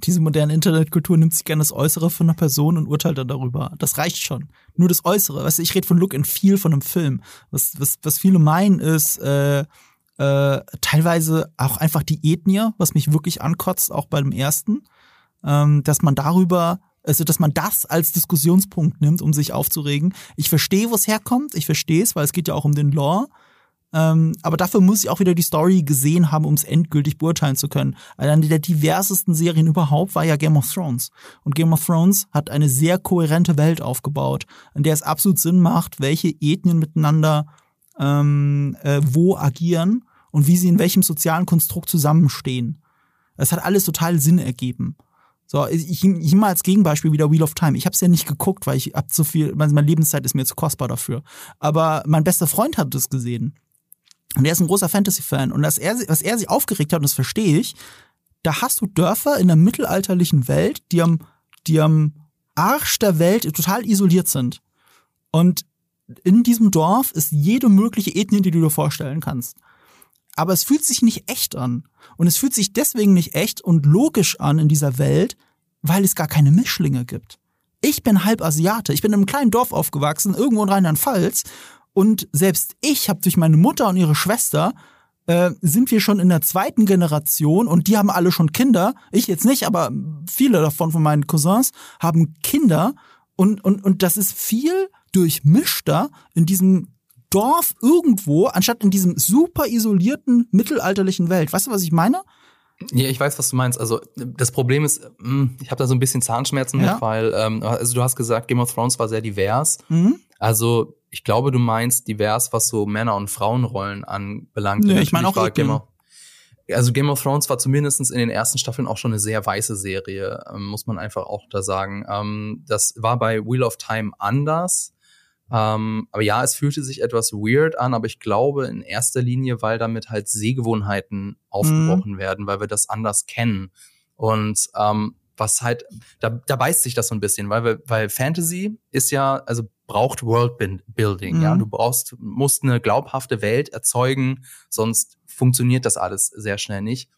diese moderne Internetkultur nimmt sich gerne das Äußere von einer Person und urteilt dann darüber. Das reicht schon. Nur das Äußere. Weißt du, ich rede von Look and Feel von einem Film. Was, was, was viele meinen ist, äh, äh, teilweise auch einfach die Ethnie, was mich wirklich ankotzt, auch bei dem ersten, ähm, dass man darüber, also dass man das als Diskussionspunkt nimmt, um sich aufzuregen. Ich verstehe, wo es herkommt, ich verstehe es, weil es geht ja auch um den Law. Ähm, aber dafür muss ich auch wieder die Story gesehen haben, um es endgültig beurteilen zu können. Eine der diversesten Serien überhaupt war ja Game of Thrones. Und Game of Thrones hat eine sehr kohärente Welt aufgebaut, in der es absolut Sinn macht, welche Ethnien miteinander ähm, äh, wo agieren und wie sie in welchem sozialen Konstrukt zusammenstehen. Es hat alles total Sinn ergeben. So, ich, ich mal als Gegenbeispiel wieder Wheel of Time. Ich habe es ja nicht geguckt, weil ich hab zu viel, meine Lebenszeit ist mir zu kostbar dafür. Aber mein bester Freund hat es gesehen. Und er ist ein großer Fantasy-Fan. Und dass er, was er sich aufgeregt hat, und das verstehe ich, da hast du Dörfer in der mittelalterlichen Welt, die am, die am Arsch der Welt total isoliert sind. Und in diesem Dorf ist jede mögliche Ethnie, die du dir vorstellen kannst. Aber es fühlt sich nicht echt an. Und es fühlt sich deswegen nicht echt und logisch an in dieser Welt, weil es gar keine Mischlinge gibt. Ich bin halb Asiate. Ich bin in einem kleinen Dorf aufgewachsen, irgendwo in Rheinland-Pfalz. Und selbst ich habe durch meine Mutter und ihre Schwester äh, sind wir schon in der zweiten Generation und die haben alle schon Kinder. Ich jetzt nicht, aber viele davon von meinen Cousins haben Kinder und, und, und das ist viel durchmischter in diesem Dorf irgendwo, anstatt in diesem super isolierten mittelalterlichen Welt. Weißt du, was ich meine? Ja, ich weiß, was du meinst. Also das Problem ist, mh, ich habe da so ein bisschen Zahnschmerzen Ja. mit, weil ähm, also du hast gesagt, Game of Thrones war sehr divers. Mhm. Also ich glaube, du meinst divers, was so Männer- und Frauenrollen anbelangt. Und ich meine auch Game of, also Game of Thrones war zumindest in den ersten Staffeln auch schon eine sehr weiße Serie, ähm, muss man einfach auch da sagen. Ähm, das war bei Wheel of Time anders. Ähm, aber ja, es fühlte sich etwas weird an, aber ich glaube in erster Linie, weil damit halt Sehgewohnheiten aufgebrochen werden, weil wir das anders kennen. Und ähm, was halt, da, da beißt sich das so ein bisschen, weil, wir, weil Fantasy ist ja, also braucht Worldbuilding, Mhm. ja. Du brauchst, musst eine glaubhafte Welt erzeugen, sonst funktioniert das alles sehr schnell nicht.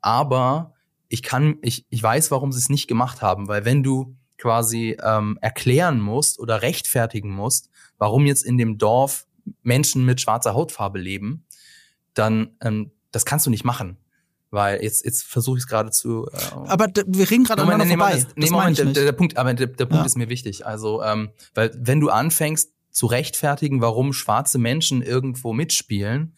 Aber ich kann, ich, ich weiß, warum sie es nicht gemacht haben, weil wenn du quasi ähm, erklären musst oder rechtfertigen musst, warum jetzt in dem Dorf Menschen mit schwarzer Hautfarbe leben, dann ähm, das kannst du nicht machen. Weil jetzt, jetzt versuche ich es gerade zu. Äh, Aber wir reden gerade aneinander vorbei. das, nee, das Moment, der, der Punkt, aber der, der Punkt Ja. ist mir wichtig. Also, ähm, weil wenn du anfängst zu rechtfertigen, warum schwarze Menschen irgendwo mitspielen,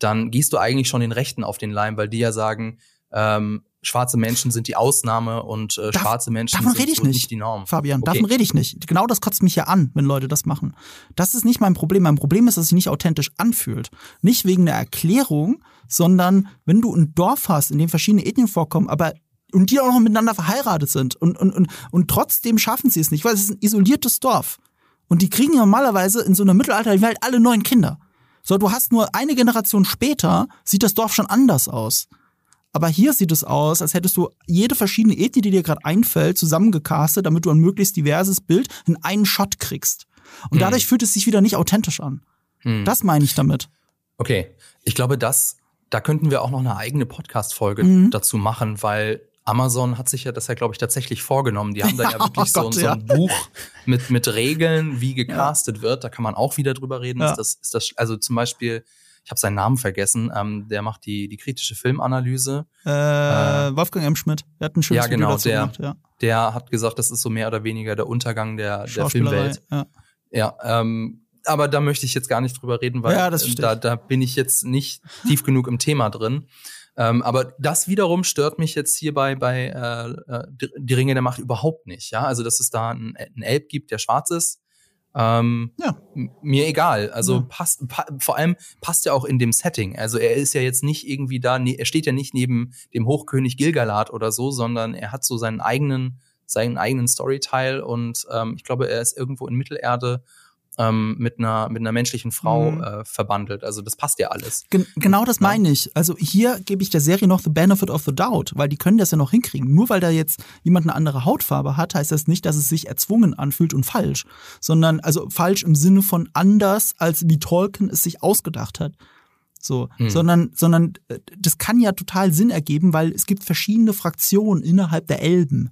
dann gehst du eigentlich schon den Rechten auf den Leim, weil die ja sagen, ähm, schwarze Menschen sind die Ausnahme und äh, Darf- schwarze Menschen davon sind rede ich so nicht, die Norm. Fabian, Okay. davon rede ich nicht. Genau das kotzt mich ja an, wenn Leute das machen. Das ist nicht mein Problem. Mein Problem ist, dass es sich nicht authentisch anfühlt. Nicht wegen der Erklärung, sondern wenn du ein Dorf hast, in dem verschiedene Ethnien vorkommen, aber und die auch noch miteinander verheiratet sind und, und, und, und trotzdem schaffen sie es nicht, weil es ist ein isoliertes Dorf. Und die kriegen normalerweise in so einer mittelalterlichen Welt alle neun Kinder. So, du hast nur eine Generation später, sieht das Dorf schon anders aus. Aber hier sieht es aus, als hättest du jede verschiedene Ethnie, die dir gerade einfällt, zusammengecastet, damit du ein möglichst diverses Bild in einen Shot kriegst. Und dadurch fühlt es sich wieder nicht authentisch an. Hm. Das meine ich damit. Okay, ich glaube, das, da könnten wir auch noch eine eigene Podcast-Folge Mhm. dazu machen, weil Amazon hat sich ja das ja, glaube ich, tatsächlich vorgenommen. Die haben da <laughs> ja Ja, wirklich oh so, Gott, so ein Buch mit, mit Regeln, wie gecastet wird. Da kann man auch wieder drüber reden. Ist das, ist das, also zum Beispiel, ich habe seinen Namen vergessen, ähm, der macht die, die kritische Filmanalyse. Äh, Wolfgang M. Schmidt, der hat ein schönes Ja, genau, Video dazu der- gemacht. Ja. Der hat gesagt, das ist so mehr oder weniger der Untergang der, der. Filmwelt. Ja. Ja, ähm, aber da möchte ich jetzt gar nicht drüber reden, weil Ja, äh, da, da bin ich jetzt nicht tief genug im Thema drin. Ähm, aber das wiederum stört mich jetzt hier bei, bei äh, äh, die- die Ringe der Macht überhaupt nicht. Ja, also dass es da einen, einen Elb gibt, der schwarz ist. Ähm, Ja. Mir egal. Also Ja. passt, pa vor allem passt er auch in dem Setting. Also er ist ja jetzt nicht irgendwie da, ne, er steht ja nicht neben dem Hochkönig Gilgalad oder so, sondern er hat so seinen eigenen, seinen eigenen Storyteil und ähm, ich glaube, er ist irgendwo in Mittelerde ähm, mit einer mit einer menschlichen Frau Mhm. äh, verbandelt. Also das passt ja alles. Gen genau das meine ich. Also hier gebe ich der Serie noch the benefit of the doubt, weil die können das ja noch hinkriegen. Nur weil da jetzt jemand eine andere Hautfarbe hat, heißt das nicht, dass es sich erzwungen anfühlt und falsch, sondern also falsch im Sinne von anders, als wie Tolkien es sich ausgedacht hat. So, Hm. sondern, sondern äh, das kann ja total Sinn ergeben, weil es gibt verschiedene Fraktionen innerhalb der Elben.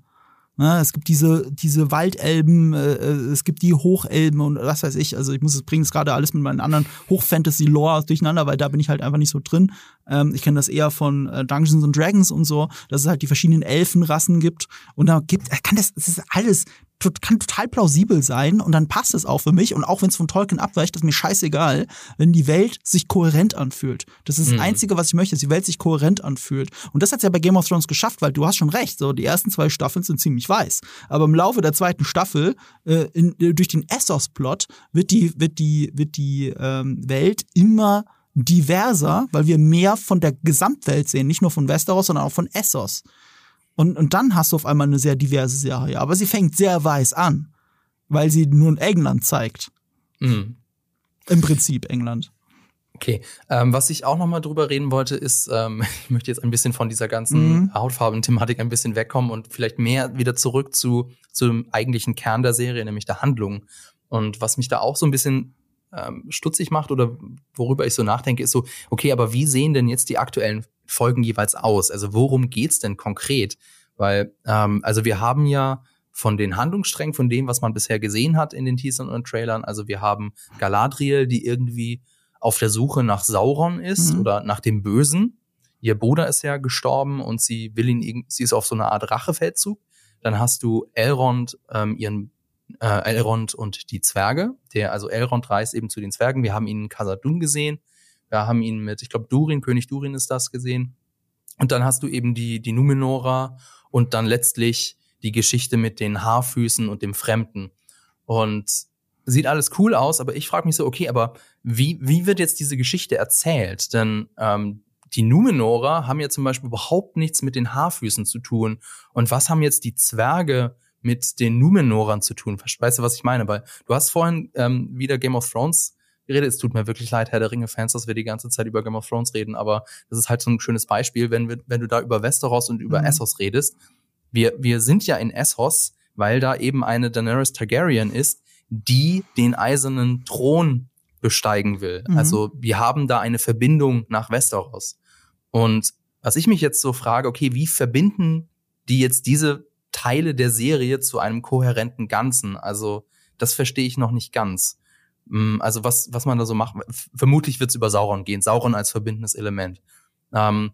Ja, es gibt diese, diese Waldelben, äh, äh, es gibt die Hochelben und was weiß ich. Also ich muss es bringen es gerade alles mit meinen anderen Hochfantasy-Lore durcheinander, weil da bin ich halt einfach nicht so drin. Ähm, ich kenne das eher von äh, Dungeons and Dragons und so, dass es halt die verschiedenen Elfenrassen gibt. Und da gibt, äh, kann das, das ist alles, kann total plausibel sein und dann passt es auch für mich. Und auch wenn es von Tolkien abweicht, ist mir scheißegal, wenn die Welt sich kohärent anfühlt. Das ist das Mhm. Einzige, was ich möchte, dass die Welt sich kohärent anfühlt. Und das hat's ja bei Game of Thrones geschafft, weil du hast schon recht, so die ersten zwei Staffeln sind ziemlich weiß. Aber im Laufe der zweiten Staffel, äh, in, äh, durch den Essos-Plot, wird die, wird die, wird die ähm, Welt immer diverser, weil wir mehr von der Gesamtwelt sehen, nicht nur von Westeros, sondern auch von Essos. Und, und dann hast du auf einmal eine sehr diverse Serie. Aber sie fängt sehr weiß an, weil sie nur in England zeigt. Mhm. Im Prinzip England. Okay, ähm, was ich auch noch mal drüber reden wollte, ist, ähm, <laughs> ich möchte jetzt ein bisschen von dieser ganzen Mhm. Hautfarben-Thematik ein bisschen wegkommen und vielleicht mehr wieder zurück zu zum eigentlichen Kern der Serie, nämlich der Handlung. Und was mich da auch so ein bisschen ähm, stutzig macht oder worüber ich so nachdenke, ist so, okay, aber wie sehen denn jetzt die aktuellen Folgen jeweils aus? Also worum geht's denn konkret? Weil, ähm, also wir haben ja von den Handlungssträngen, von dem, was man bisher gesehen hat in den Teasern und Trailern, also wir haben Galadriel, die irgendwie auf der Suche nach Sauron ist Mhm. oder nach dem Bösen. Ihr Bruder ist ja gestorben und sie will ihn, sie ist auf so einer Art Rachefeldzug. Dann hast du Elrond, ähm, ihren äh, Elrond und die Zwerge. Der, also Elrond reist eben zu den Zwergen. Wir haben ihn in Khazad-dûm gesehen. Wir haben ihn mit, ich glaube, Durin, König Durin ist das gesehen. Und dann hast du eben die, die Numenora und dann letztlich die Geschichte mit den Haarfüßen und dem Fremden. Und sieht alles cool aus, aber ich frage mich so, okay, aber wie, wie wird jetzt diese Geschichte erzählt? Denn ähm, die Numenora haben ja zum Beispiel überhaupt nichts mit den Haarfüßen zu tun. Und was haben jetzt die Zwerge mit den Numenorern zu tun? Weißt du, was ich meine? Weil du hast vorhin ähm, wieder Game of Thrones geredet. Es tut mir wirklich leid, Herr der Ringe-Fans, dass wir die ganze Zeit über Game of Thrones reden, aber das ist halt so ein schönes Beispiel, wenn, wir, wenn du da über Westeros und über Mhm. Essos redest. Wir, wir sind ja in Essos, weil da eben eine Daenerys Targaryen ist, die den eisernen Thron besteigen will. Mhm. Also wir haben da eine Verbindung nach Westeros. Und was ich mich jetzt so frage, okay, wie verbinden die jetzt diese Teile der Serie zu einem kohärenten Ganzen? Also das verstehe ich noch nicht ganz. Mm, Also was, was man da so macht, vermutlich wird es über Sauron gehen, Sauron als verbindendes Element. Ähm,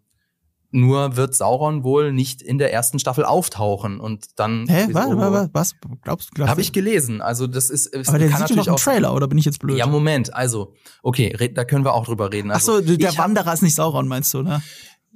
nur wird Sauron wohl nicht in der ersten Staffel auftauchen und dann Hä? Was, was, was? Glaubst du? habe ich gelesen. Also das ist Aber der kann sieht natürlich im auch Trailer, oder bin ich jetzt blöd? ja, Moment, also, okay, da können wir auch drüber reden. Ach Also, so, der hab- Wanderer ist nicht Sauron, meinst du, ne?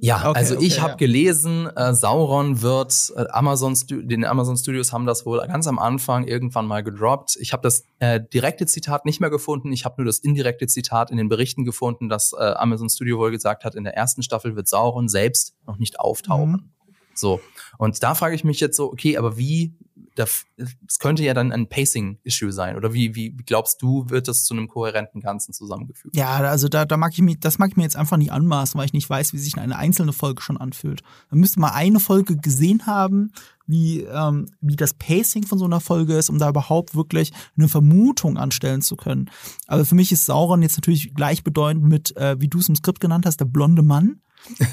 Ja, Okay, also ich okay, habe ja. gelesen, äh, Sauron wird, äh, Amazon, Stu den Amazon Studios haben das wohl ganz am Anfang irgendwann mal gedroppt. Ich habe das äh, direkte Zitat nicht mehr gefunden. Ich habe nur das indirekte Zitat in den Berichten gefunden, dass äh, Amazon Studio wohl gesagt hat, in der ersten Staffel wird Sauron selbst noch nicht auftauchen. Mhm. So. Und da frage ich mich jetzt so, okay, aber wie, es könnte ja dann ein Pacing-Issue sein. Oder wie, wie glaubst du, wird das zu einem kohärenten Ganzen zusammengefügt? Ja, also da, da mag ich mich, das mag ich mir jetzt einfach nicht anmaßen, weil ich nicht weiß, wie sich eine einzelne Folge schon anfühlt. Man müsste mal eine Folge gesehen haben, wie, ähm, wie das Pacing von so einer Folge ist, um da überhaupt wirklich eine Vermutung anstellen zu können. Aber für mich ist Sauron jetzt natürlich gleichbedeutend mit, äh, wie du es im Skript genannt hast, der blonde Mann.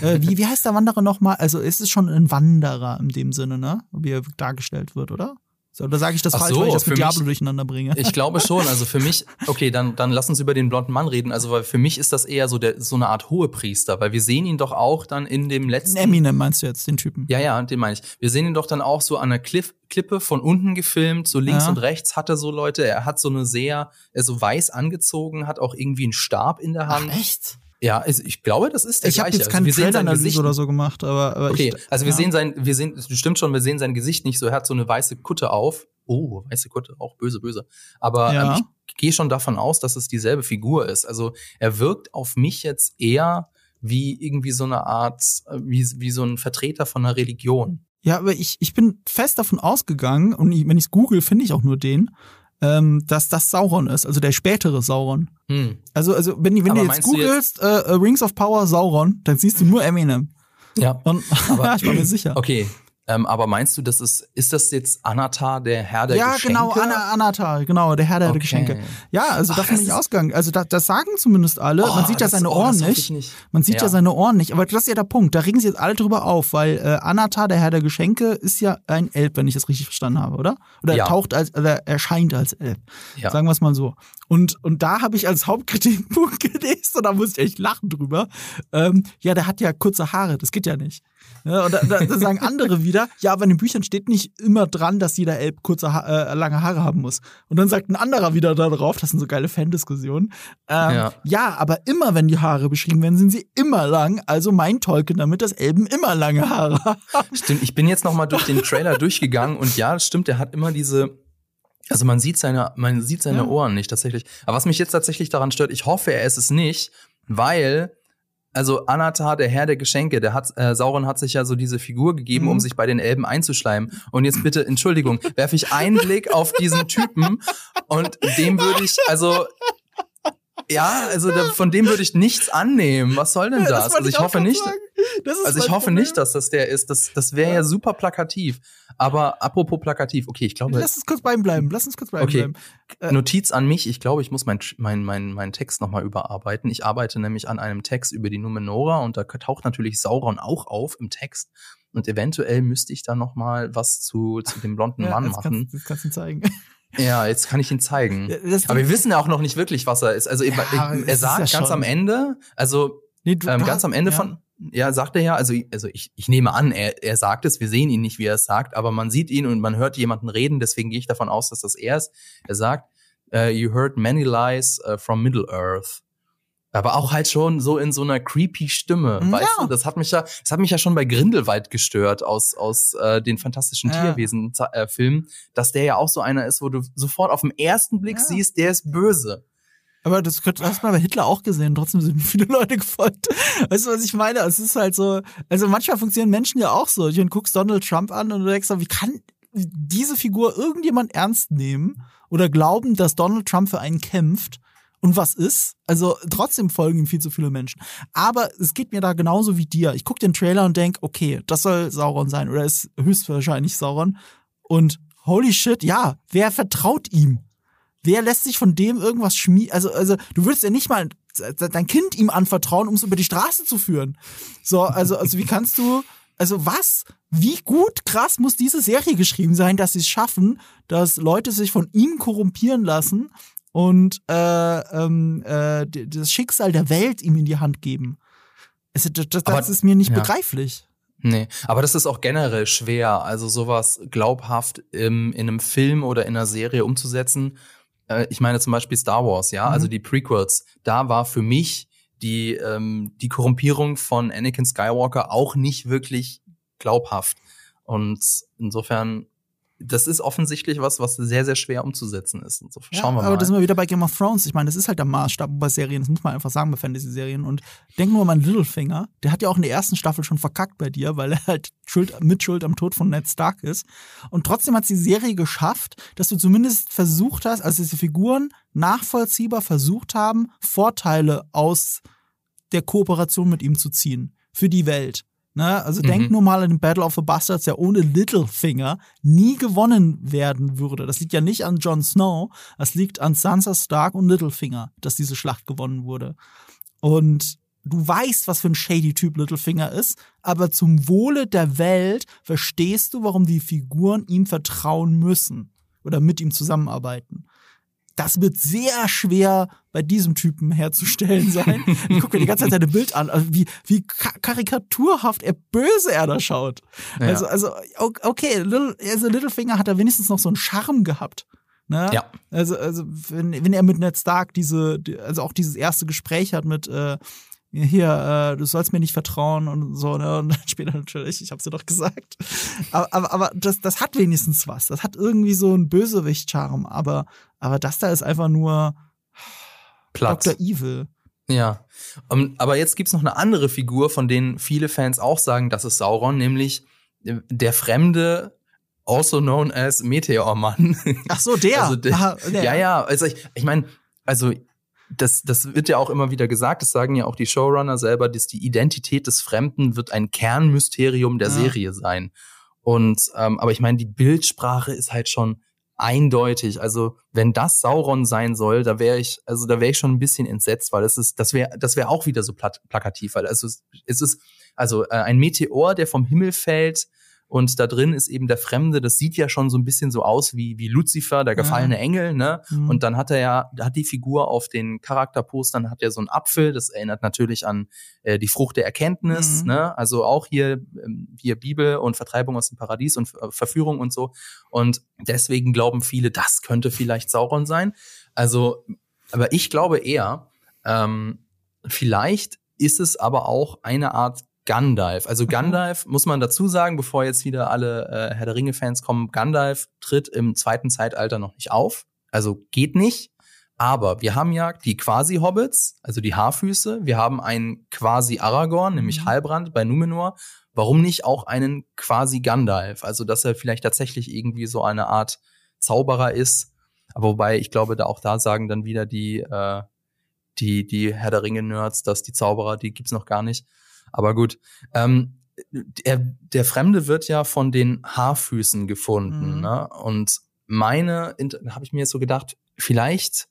Äh, wie, wie heißt der Wanderer nochmal? Also es ist schon ein Wanderer in dem Sinne, ne? Wie er dargestellt wird, oder? So, oder sage ich das Ach falsch, so, weil ich das für mit Diablo mich- durcheinander bringe? Ich glaube schon. Also für mich, okay, dann, dann lass uns über den blonden Mann reden. Also weil für mich ist das eher so der, so eine Art Hohepriester, weil wir sehen ihn doch auch dann in dem letzten. Eminem meinst du jetzt, den Typen? Ja, ja, den meine ich. Wir sehen ihn doch dann auch so an der Cliff, Klippe von unten gefilmt, so links Ja. und rechts hat er so Leute. Er hat so eine sehr, er ist so weiß angezogen, hat auch irgendwie einen Stab in der Ach, Hand. echt? Ja, also ich glaube, das ist der Ich habe gleiche. jetzt Also keine sein Trailer-Analyse Gesicht. oder so gemacht, aber, aber Okay, ich, also wir ja. sehen sein, wir sehen, stimmt schon, wir sehen sein Gesicht nicht so. Er hat so eine weiße Kutte auf. Oh, weiße Kutte, auch böse, böse. Aber Ja. ähm, ich gehe schon davon aus, dass es dieselbe Figur ist. Also er wirkt auf mich jetzt eher wie irgendwie so eine Art, äh, wie, wie so ein Vertreter von einer Religion. Ja, aber ich, ich bin fest davon ausgegangen, und ich, wenn ich es google, finde ich auch nur den, ähm, dass das Sauron ist, also der spätere Sauron. Hm. Also, also wenn, wenn Aber du jetzt meinst du jetzt- googelst, äh, äh, Rings of Power Sauron, dann siehst du nur Eminem. Ja. Und Aber- <laughs> ich war mir sicher. Okay. Ähm, aber meinst du, das ist, ist das jetzt Anatar, der Herr der ja, Geschenke? genau, Ana, Anatar, genau, der Herr der Okay. Geschenke. Ja, also Ach, davon das bin ich ist- ausgegangen. Also da, das sagen zumindest alle. Man Oh, sieht ja seine oh, Ohren nicht. ich nicht. Man sieht ja. Ja. seine Ohren nicht. Aber das ist ja der Punkt. Da regen sie jetzt alle drüber auf, weil äh, Anatar, der Herr der Geschenke, ist ja ein Elb, wenn ich das richtig verstanden habe, oder? Oder Ja. er taucht als, oder erscheint als Elb. Ja. Sagen wir es mal so. Und, und da habe ich als Hauptkritikpunkt <laughs> gelesen, und da musste ich echt lachen drüber. Ähm, ja, der hat ja kurze Haare, das geht ja nicht. Ja, und da, da, sagen andere wieder, ja, aber in den Büchern steht nicht immer dran, dass jeder Elb kurze, ha äh, lange Haare haben muss. Und dann sagt ein anderer wieder darauf, das sind so geile Fan-Diskussionen, ähm, ja. Ja. aber immer wenn die Haare beschrieben werden, sind sie immer lang. Also mein Tolkien damit, dass Elben immer lange Haare <laughs> haben. Stimmt, ich bin jetzt noch mal durch den Trailer durchgegangen und ja, das stimmt, der hat immer diese also man sieht seine man sieht seine Ja. Ohren nicht tatsächlich. Aber was mich jetzt tatsächlich daran stört, ich hoffe, er ist es nicht, weil also Anatar, der Herr der Geschenke, der hat äh, Sauron hat sich ja so diese Figur gegeben, Mhm. um sich bei den Elben einzuschleimen. Und jetzt bitte, Entschuldigung, werfe ich einen Blick auf diesen Typen und dem würde ich also ja, also da, von dem würde ich nichts annehmen. Was soll denn das? wollte also ich hoffe nicht. Das Also ich hoffe Problem. nicht, dass das der ist. Das, das wäre ja. Ja. super plakativ. Aber apropos plakativ, okay, ich glaube, Lass uns kurz bei ihm bleiben. Lass uns kurz bei ihm Okay. bleiben. äh, Notiz an mich, ich glaube, ich muss meinen mein, mein, mein Text nochmal überarbeiten. Ich arbeite nämlich an einem Text über die Numenora und da taucht natürlich Sauron auch auf im Text. Und eventuell müsste ich da nochmal was zu, zu dem blonden Ja, Mann jetzt machen. Kannst, jetzt kannst du zeigen. Ja, jetzt kann ich ihn zeigen. Das- Aber wir wissen ja auch noch nicht wirklich, was er ist. Also Ja, er sagt ja ganz schon- am Ende, also Nee, du- ähm, ganz am Ende ja. von, ja, sagt er ja, also, also ich, ich nehme an, er, er sagt es, wir sehen ihn nicht, wie er es sagt, aber man sieht ihn und man hört jemanden reden, deswegen gehe ich davon aus, dass das er ist. Er sagt, äh, you heard many lies uh, from Middle Earth. Aber auch halt schon so in so einer creepy Stimme, Ja. weißt du? Das hat mich ja, das hat mich ja schon bei Grindelwald gestört aus aus äh, den fantastischen Ja. Tierwesen äh, Filmen, dass der ja auch so einer ist, wo du sofort auf den ersten Blick Ja. siehst, der ist böse. Aber das könnte, hast du mal bei Hitler auch gesehen, trotzdem sind <laughs> viele Leute gefolgt. Weißt du, was ich meine? Es ist halt so, also manchmal funktionieren Menschen ja auch so. Meine, guckst Donald Trump an und du denkst, so, wie kann diese Figur irgendjemand ernst nehmen oder glauben, dass Donald Trump für einen kämpft? Und was ist? Also trotzdem folgen ihm viel zu viele Menschen. Aber es geht mir da genauso wie dir. Ich gucke den Trailer und denk, okay, das soll Sauron sein oder ist höchstwahrscheinlich Sauron. Und holy shit, ja, wer vertraut ihm? Wer lässt sich von dem irgendwas schmieden? Also, also, du würdest ja nicht mal dein Kind ihm anvertrauen, um es über die Straße zu führen. So, also, also, wie kannst du, also was? Wie gut, krass muss diese Serie geschrieben sein, dass sie es schaffen, dass Leute sich von ihm korrumpieren lassen und äh, ähm, äh, das Schicksal der Welt ihm in die Hand geben. Also, das, das, Aber- ist mir nicht ja. begreiflich. Nee, aber das ist auch generell schwer, also sowas glaubhaft im, in einem Film oder in einer Serie umzusetzen. Äh, ich meine zum Beispiel Star Wars, ja, Mhm. also die Prequels, da war für mich die, ähm, die Korrumpierung von Anakin Skywalker auch nicht wirklich glaubhaft. Und insofern das ist offensichtlich was, was sehr, sehr schwer umzusetzen ist. Und so. Ja, Schauen wir mal. aber das sind wir wieder bei Game of Thrones. Ich meine, das ist halt der Maßstab bei Serien, das muss man einfach sagen bei Fantasy-Serien. Und denken wir mal an Littlefinger, der hat ja auch in der ersten Staffel schon verkackt bei dir, weil er halt Schuld, Mitschuld am Tod von Ned Stark ist. Und trotzdem hat die Serie geschafft, dass du zumindest versucht hast, also diese Figuren nachvollziehbar versucht haben, Vorteile aus der Kooperation mit ihm zu ziehen. Für die Welt. Ne? Also mhm. denk nur mal an den Battle of the Bastards, der ohne Littlefinger nie gewonnen werden würde. Das liegt ja nicht an Jon Snow, das liegt an Sansa Stark und Littlefinger, dass diese Schlacht gewonnen wurde. Und du weißt, was für ein shady Typ Littlefinger ist, aber zum Wohle der Welt verstehst du, warum die Figuren ihm vertrauen müssen oder mit ihm zusammenarbeiten das wird sehr schwer bei diesem Typen herzustellen <laughs> sein. Ich gucke mir die ganze Zeit seine Bild an, also wie, wie karikaturhaft er böse er da schaut. Ja. Also, also, okay, Little, also Littlefinger hat da wenigstens noch so einen Charme gehabt. Ne? Ja. Also, also wenn, wenn er mit Ned Stark diese, also auch dieses erste Gespräch hat mit, äh, hier, äh, du sollst mir nicht vertrauen und so, ne? Und dann <laughs> später natürlich, ich hab's dir doch gesagt. Aber, aber, aber das, das hat wenigstens was. Das hat irgendwie so einen Bösewicht-Charme, aber, aber das da ist einfach nur Platz. Dr. Evil. Ja. Um, ähm, aber jetzt gibt's noch eine andere Figur, von denen viele Fans auch sagen, das ist Sauron, nämlich äh, der fremde also known as Meteormann. Ach so, der. <laughs> Also der Aha, der. Ja, ja, also ich, ich meine, also das, das wird ja auch immer wieder gesagt, das sagen ja auch die Showrunner selber, dass die Identität des Fremden wird ein Kernmysterium der ja. Serie sein. Und ähm, aber ich meine, die Bildsprache ist halt schon eindeutig. Also wenn das Sauron sein soll, da wäre ich, also da wäre ich schon ein bisschen entsetzt, weil das ist, das wäre, das wäre auch wieder so plakativ, weil also es ist also äh, ein Meteor, der vom Himmel fällt, und da drin ist eben der Fremde, das sieht ja schon so ein bisschen so aus wie, wie Lucifer, der gefallene ja. Engel, ne? Mhm. Und dann hat er ja, hat die Figur auf den Charakterpostern, hat er so einen Apfel, das erinnert natürlich an äh, die Frucht der Erkenntnis, mhm. ne? Also auch hier, ähm, hier Bibel und Vertreibung aus dem Paradies und äh, Verführung und so. Und deswegen glauben viele, das könnte vielleicht Sauron sein. Also, aber ich glaube eher, ähm, vielleicht ist es aber auch eine Art Gandalf. Also mhm. Gandalf, muss man dazu sagen, bevor jetzt wieder alle äh, Herr der Ringe-Fans kommen, Gandalf tritt im zweiten Zeitalter noch nicht auf. Also geht nicht. Aber wir haben ja die Quasi-Hobbits, also die Haarfüße. Wir haben einen Quasi-Aragorn, nämlich mhm. Halbrand bei Numenor. Warum nicht auch einen Quasi-Gandalf? Also, dass er vielleicht tatsächlich irgendwie so eine Art Zauberer ist. Aber wobei, ich glaube, da auch da sagen dann wieder die, äh, die, die Herr der Ringe-Nerds, dass die Zauberer, die gibt's noch gar nicht. Aber gut. Ähm, der, der Fremde wird ja von den Haarfüßen gefunden. Mhm. Ne? Und meine, da habe ich mir jetzt so gedacht, vielleicht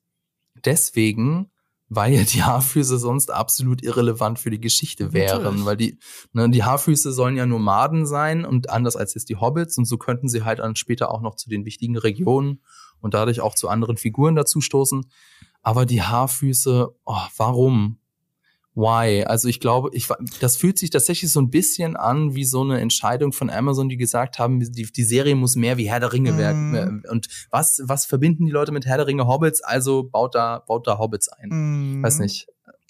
deswegen, weil ja die Haarfüße sonst absolut irrelevant für die Geschichte wären, Natürlich. weil die ne, die Haarfüße sollen ja Nomaden sein und anders als jetzt die Hobbits und so könnten sie halt dann später auch noch zu den wichtigen Regionen und dadurch auch zu anderen Figuren dazu stoßen. Aber die Haarfüße, oh, warum? Why. Also ich glaube, ich, das fühlt sich tatsächlich so ein bisschen an wie so eine Entscheidung von Amazon, die gesagt haben, die, die Serie muss mehr wie Herr der Ringe mm. werden. Und was, was verbinden die Leute mit Herr der Ringe Hobbits? Also baut da, baut da Hobbits ein. Mm. Weiß nicht.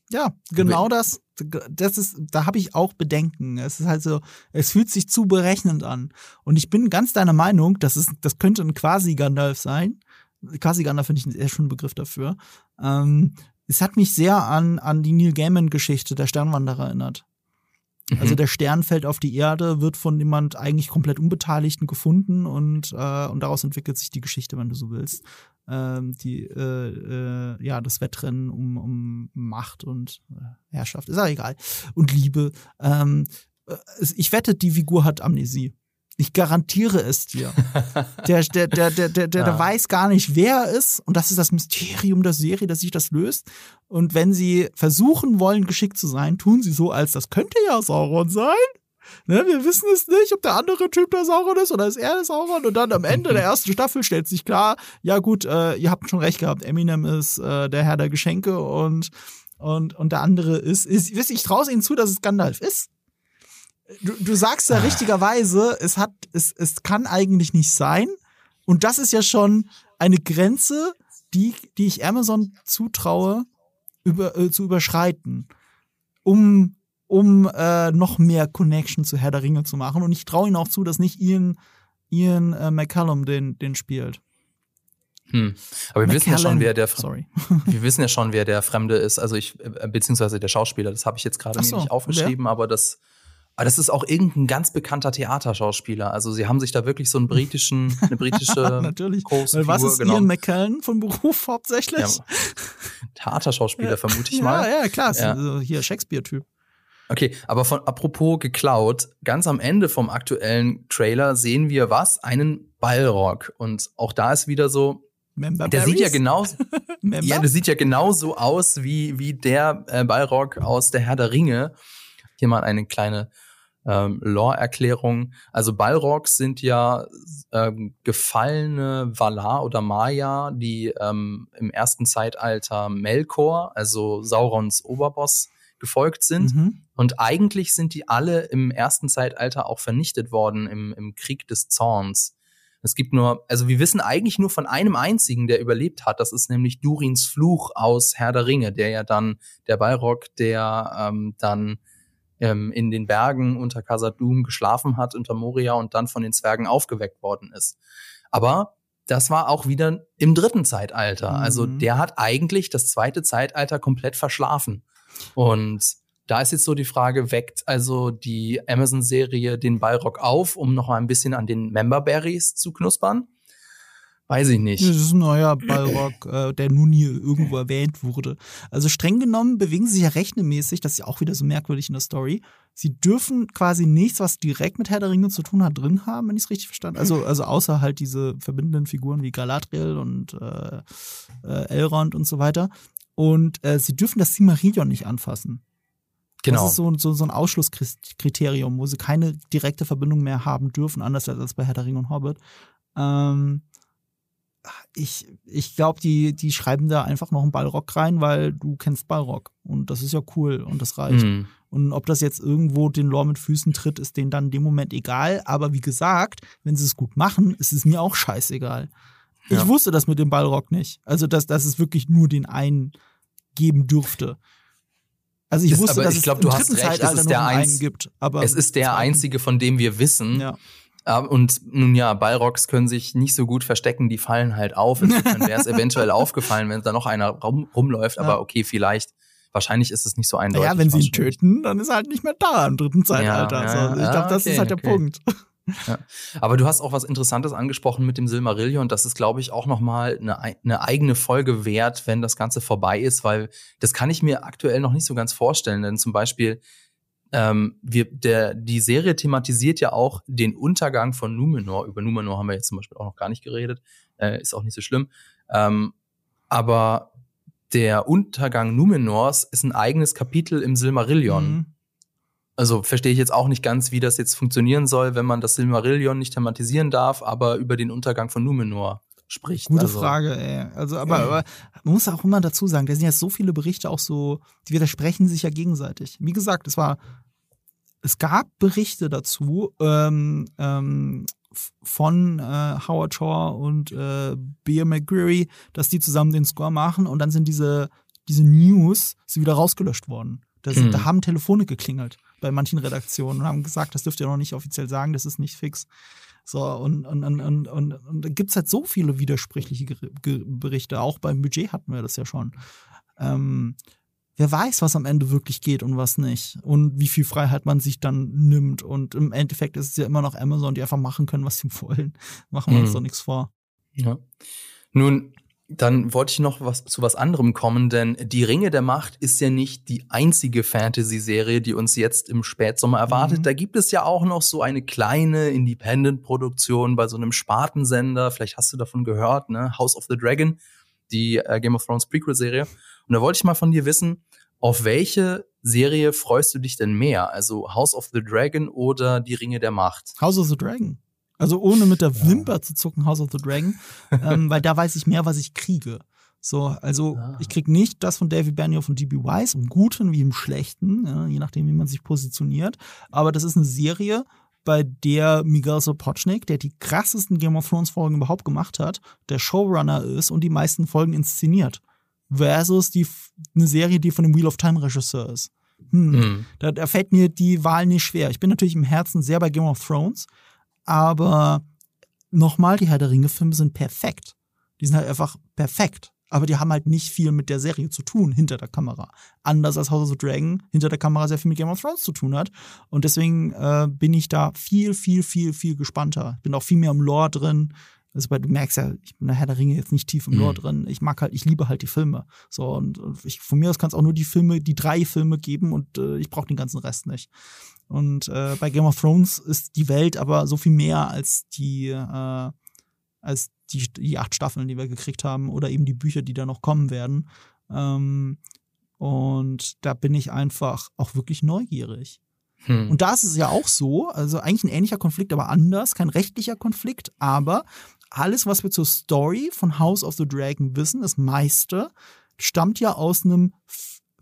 Ja, genau das. Das ist, da habe ich auch Bedenken. Es ist halt so, es fühlt sich zu berechnend an. Und ich bin ganz deiner Meinung, das ist, das könnte ein quasi Gandalf sein. Quasi Gandalf finde ich einen sehr schönen Begriff dafür. Ähm, es hat mich sehr an, an die Neil Gaiman-Geschichte der Sternwanderer erinnert. Mhm. Also der Stern fällt auf die Erde, wird von jemand eigentlich komplett Unbeteiligten gefunden und, äh, und daraus entwickelt sich die Geschichte, wenn du so willst. Ähm, die, äh, äh, ja, das Wettrennen um, um Macht und äh, Herrschaft, ist ja egal. Und Liebe. Ähm, äh, ich wette, die Figur hat Amnesie. Ich garantiere es dir. Der, der, der, der, der, der, <laughs> ja. weiß gar nicht, wer er ist. Und das ist das Mysterium der Serie, dass sich das löst. Und wenn sie versuchen wollen, geschickt zu sein, tun sie so, als das könnte ja Sauron sein. Ne, wir wissen es nicht, ob der andere Typ der Sauron ist oder ist er der Sauron. Und dann am Ende der ersten Staffel stellt sich klar, ja gut, äh, ihr habt schon recht gehabt, Eminem ist äh, der Herr der Geschenke und, und, und der andere ist, ist, ist ich traue ihnen zu, dass es Gandalf ist du, du sagst ja ah. richtigerweise, es hat, es, es kann eigentlich nicht sein. Und das ist ja schon eine Grenze, die, die ich Amazon zutraue, über, äh, zu überschreiten. um, um äh, noch mehr Connection zu Herr der Ringe zu machen. Und ich traue ihnen auch zu, dass nicht Ian, Ian äh, McCallum den, den spielt. Hm. Aber wir wissen ja schon, wer der Sorry. <laughs> wir wissen ja schon, wer der Fremde ist. Also ich, äh, beziehungsweise der Schauspieler, das habe ich jetzt gerade so, nicht aufgeschrieben, aber das, aber das ist auch irgendein ganz bekannter Theaterschauspieler. Also sie haben sich da wirklich so einen britischen, eine britische <laughs> Natürlich. Großfigur was ist genommen. Ian McKellen von Beruf hauptsächlich? Ja, Theaterschauspieler, vermute ich ja, mal. ja, klar. ist Ja. so hier Shakespeare-Typ. Okay, aber von apropos geklaut, ganz am Ende vom aktuellen Trailer sehen wir was? Einen Ballrock. Und auch da ist wieder so, Member der sieht ja genau, <laughs> ja, der sieht ja genauso aus wie, wie der äh, Ballrock aus der Herr der Ringe. Hier mal eine kleine ähm, Lore-Erklärung. Also Balrogs sind ja ähm, gefallene Valar oder Maya, die ähm, im ersten Zeitalter Melkor, also Saurons Oberboss, gefolgt sind. Mhm. Und eigentlich sind die alle im ersten Zeitalter auch vernichtet worden im, im Krieg des Zorns. Es gibt nur, also wir wissen eigentlich nur von einem einzigen, der überlebt hat. Das ist nämlich Durins Fluch aus Herr der Ringe, der ja dann, der Balrog, der ähm, dann ähm, in den Bergen unter Khazad-dûm geschlafen hat, unter Moria und dann von den Zwergen aufgeweckt worden ist. Aber das war auch wieder im dritten Zeitalter. Also Mhm. der hat eigentlich das zweite Zeitalter komplett verschlafen. Und da ist jetzt so die Frage, weckt also die Amazon-Serie den Balrog auf, um noch mal ein bisschen an den Memberberries zu knuspern? Weiß ich nicht. Das ist ein neuer Ballrock, <laughs> äh, der nun hier irgendwo erwähnt wurde. Also streng genommen bewegen sie sich ja rechtemäßig, das ist ja auch wieder so merkwürdig in der Story. Sie dürfen quasi nichts, was direkt mit Herr der Ringe zu tun hat, drin haben, wenn ich es richtig verstanden Also, also außer halt diese verbindenden Figuren wie Galadriel und äh, äh, Elrond und so weiter. Und äh, sie dürfen das Silmarillion nicht anfassen. Genau. Das ist so, so, so ein Ausschlusskriterium, wo sie keine direkte Verbindung mehr haben dürfen, anders als bei Herr der Ringe und Hobbit. Ähm, ich ich glaube, die, die schreiben da einfach noch einen Ballrock rein, weil du kennst Ballrock. Und das ist ja cool und das reicht. Hm. Und ob das jetzt irgendwo den Lore mit Füßen tritt, ist denen dann in dem Moment egal. Aber wie gesagt, wenn sie es gut machen, ist es mir auch scheißegal. Ich Ja. wusste das mit dem Ballrock nicht. Also, dass, dass es wirklich nur den einen geben dürfte. Also ich Das- wusste, aber dass ich es glaub, im du hast recht, es Zeitalter ist noch der einen eins- gibt. Aber Es ist der einzige, von dem wir wissen. Ja. Und nun ja, Balrogs können sich nicht so gut verstecken, die fallen halt auf. Insofern wäre es eventuell aufgefallen, wenn da noch einer rum, rumläuft. Aber Ja. okay, vielleicht. Wahrscheinlich ist es nicht so eindeutig. Naja, wenn sie ihn töten, dann ist er halt nicht mehr da im dritten Zeitalter. ja, ja, ich glaube, das okay, ist halt der okay. Punkt. Aber du hast auch was Interessantes angesprochen mit dem Silmarillion. Das ist, glaube ich, auch noch mal eine, ei- eine eigene Folge wert, wenn das Ganze vorbei ist, weil das kann ich mir aktuell noch nicht so ganz vorstellen. Denn zum Beispiel ähm, wir, der, die Serie thematisiert ja auch den Untergang von Numenor. Über Numenor haben wir jetzt zum Beispiel auch noch gar nicht geredet. Äh, ist auch nicht so schlimm. Ähm, aber der Untergang Numenors ist ein eigenes Kapitel im Silmarillion. Mhm. Also verstehe ich jetzt auch nicht ganz, wie das jetzt funktionieren soll, wenn man das Silmarillion nicht thematisieren darf, aber über den Untergang von Numenor spricht. Gute also, Frage, ey. Also, aber, aber man muss auch immer dazu sagen, da sind ja so viele Berichte auch so, die widersprechen sich ja gegenseitig. Wie gesagt, es war, es gab Berichte dazu ähm, ähm, von äh, Howard Shaw und äh, Bear McGreary, dass die zusammen den Score machen und dann sind diese, diese News sind wieder rausgelöscht worden. Da, sind, Hm. da haben Telefone geklingelt bei manchen Redaktionen und haben gesagt, das dürft ihr noch nicht offiziell sagen, das ist nicht fix. So, und, und, und, und, und, da gibt es halt so viele widersprüchliche Ger- Ge- Berichte. Auch beim Budget hatten wir das ja schon. Ähm, wer weiß, was am Ende wirklich geht und was nicht. Und wie viel Freiheit man sich dann nimmt. Und im Endeffekt ist es ja immer noch Amazon, die einfach machen können, was sie <laughs> wollen. Machen wir uns Mhm. doch nichts vor. Ja. Nun, dann wollte ich noch was zu was anderem kommen, denn Die Ringe der Macht ist ja nicht die einzige Fantasy-Serie, die uns jetzt im Spätsommer erwartet. Mhm. Da gibt es ja auch noch so eine kleine Independent-Produktion bei so einem Spartensender. Vielleicht hast du davon gehört, ne? House of the Dragon, die äh, Game of Thrones Prequel-Serie. Und da wollte ich mal von dir wissen, auf welche Serie freust du dich denn mehr? Also House of the Dragon oder Die Ringe der Macht? House of the Dragon. Also ohne mit der Wimper zu zucken, House of the Dragon, ähm, weil da weiß ich mehr, was ich kriege. So, also Ah. ich krieg nicht das von David Benioff und DB Wise, im Guten wie im Schlechten, ja, je nachdem, wie man sich positioniert. Aber das ist eine Serie, bei der Miguel Sapochnik, der die krassesten Game of Thrones Folgen überhaupt gemacht hat, der Showrunner ist und die meisten Folgen inszeniert. Versus die, eine Serie, die von dem Wheel of Time Regisseur ist. Hm, mhm. da, da fällt mir die Wahl nicht schwer. Ich bin natürlich im Herzen sehr bei Game of Thrones, aber nochmal, die Herr der Ringe-Filme sind perfekt. Die sind halt einfach perfekt. Aber die haben halt nicht viel mit der Serie zu tun hinter der Kamera. Anders als House of the Dragon hinter der Kamera sehr viel mit Game of Thrones zu tun hat. Und deswegen äh, bin ich da viel, viel, viel, viel gespannter. Bin auch viel mehr im Lore drin. Also, weil du merkst ja, ich bin der Herr der Ringe jetzt nicht tief im Lore mhm. drin. Ich mag halt, ich liebe halt die Filme. So, und ich, von mir aus kann es auch nur die Filme, die drei Filme geben und äh, ich brauche den ganzen Rest nicht. Und äh, bei Game of Thrones ist die Welt aber so viel mehr als die, äh, als die, die acht Staffeln, die wir gekriegt haben, oder eben die Bücher, die da noch kommen werden. Ähm, und da bin ich einfach auch wirklich neugierig. Hm. Und da ist es ja auch so, also eigentlich ein ähnlicher Konflikt, aber anders, kein rechtlicher Konflikt, aber alles, was wir zur Story von House of the Dragon wissen, das meiste, stammt ja aus einem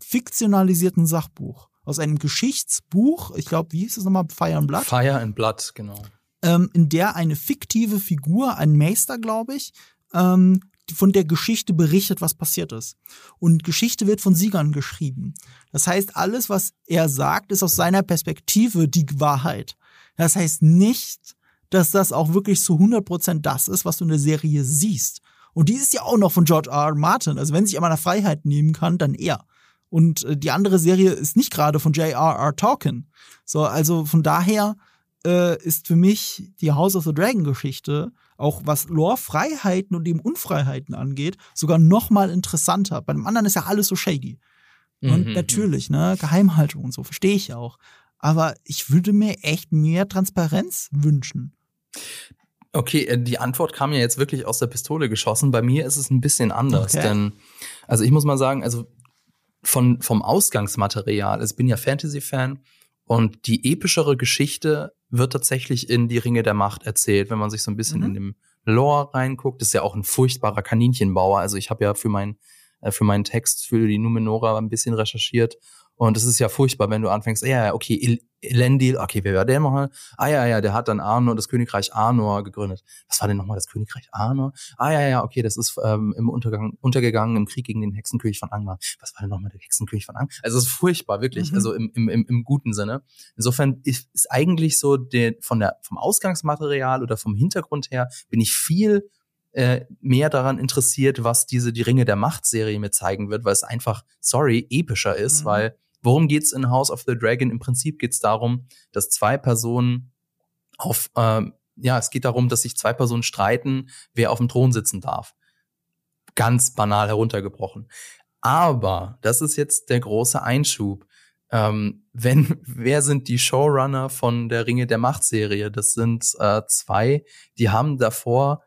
fiktionalisierten Sachbuch. Aus einem Geschichtsbuch, ich glaube, wie hieß es nochmal? Fire and Blood? Fire and Blood, genau. Ähm, in der eine fiktive Figur, ein Meister, glaube ich, ähm, von der Geschichte berichtet, was passiert ist. Und Geschichte wird von Siegern geschrieben. Das heißt, alles, was er sagt, ist aus seiner Perspektive die Wahrheit. Das heißt nicht, dass das auch wirklich zu 100% das ist, was du in der Serie siehst. Und die ist ja auch noch von George R. R. Martin. Also wenn sich einmal eine Freiheit nehmen kann, dann er. Und äh, die andere Serie ist nicht gerade von J.R.R. Tolkien. So, also von daher äh, ist für mich die House of the Dragon Geschichte auch was Lore-Freiheiten und eben Unfreiheiten angeht, sogar noch mal interessanter. Bei dem anderen ist ja alles so shady. Und mhm, mhm. natürlich, ne, Geheimhaltung und so, verstehe ich auch. Aber ich würde mir echt mehr Transparenz wünschen. Okay, äh, die Antwort kam ja jetzt wirklich aus der Pistole geschossen. Bei mir ist es ein bisschen anders, okay. denn also ich muss mal sagen, also von vom Ausgangsmaterial, also ich bin ja Fantasy-Fan und die epischere Geschichte wird tatsächlich in die Ringe der Macht erzählt, wenn man sich so ein bisschen mhm. in dem Lore reinguckt. Das ist ja auch ein furchtbarer Kaninchenbauer. Also ich habe ja für mein äh, für meinen Text für die Numenora ein bisschen recherchiert und es ist ja furchtbar, wenn du anfängst, ja, okay, Elendil, okay, wer war der nochmal? Ah ja, ja, der hat dann Arnor, das Königreich Arnor gegründet. Was war denn nochmal das Königreich Arnor? Ah ja, ja, okay, das ist ähm, im Untergang, untergegangen im Krieg gegen den Hexenkönig von Angmar. Was war denn nochmal der Hexenkönig von Angmar? Also es ist furchtbar, wirklich, mhm. also im, im, im, im guten Sinne. Insofern ist, ist eigentlich so der, von der, vom Ausgangsmaterial oder vom Hintergrund her bin ich viel äh, mehr daran interessiert, was diese Die Ringe der Macht-Serie mir zeigen wird, weil es einfach, sorry, epischer ist, mhm. weil Worum geht's in House of the Dragon? Im Prinzip geht's darum, dass zwei Personen auf, ähm, ja, es geht darum, dass sich zwei Personen streiten, wer auf dem Thron sitzen darf. Ganz banal heruntergebrochen. Aber, das ist jetzt der große Einschub. Ähm, wenn, <laughs> wer sind die Showrunner von der Ringe der Macht Serie? Das sind äh, zwei, die haben davor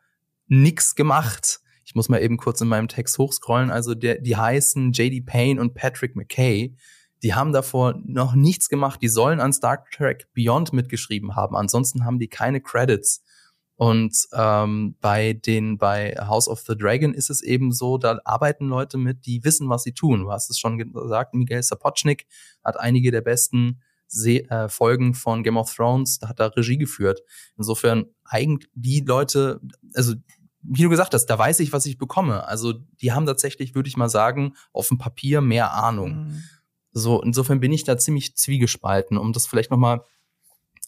nix gemacht. Ich muss mal eben kurz in meinem Text hochscrollen. Also der, die heißen JD Payne und Patrick McKay. Die haben davor noch nichts gemacht. Die sollen an Star Trek Beyond mitgeschrieben haben. Ansonsten haben die keine Credits. Und ähm, bei den bei House of the Dragon ist es eben so, da arbeiten Leute mit, die wissen, was sie tun. Du hast es schon gesagt, Miguel Sapochnik hat einige der besten Se äh, Folgen von Game of Thrones, da hat er Regie geführt. Insofern eigentlich die Leute, also wie du gesagt hast, da weiß ich, was ich bekomme. Also die haben tatsächlich, würde ich mal sagen, auf dem Papier mehr Ahnung. Mhm. So, insofern bin ich da ziemlich zwiegespalten, um das vielleicht nochmal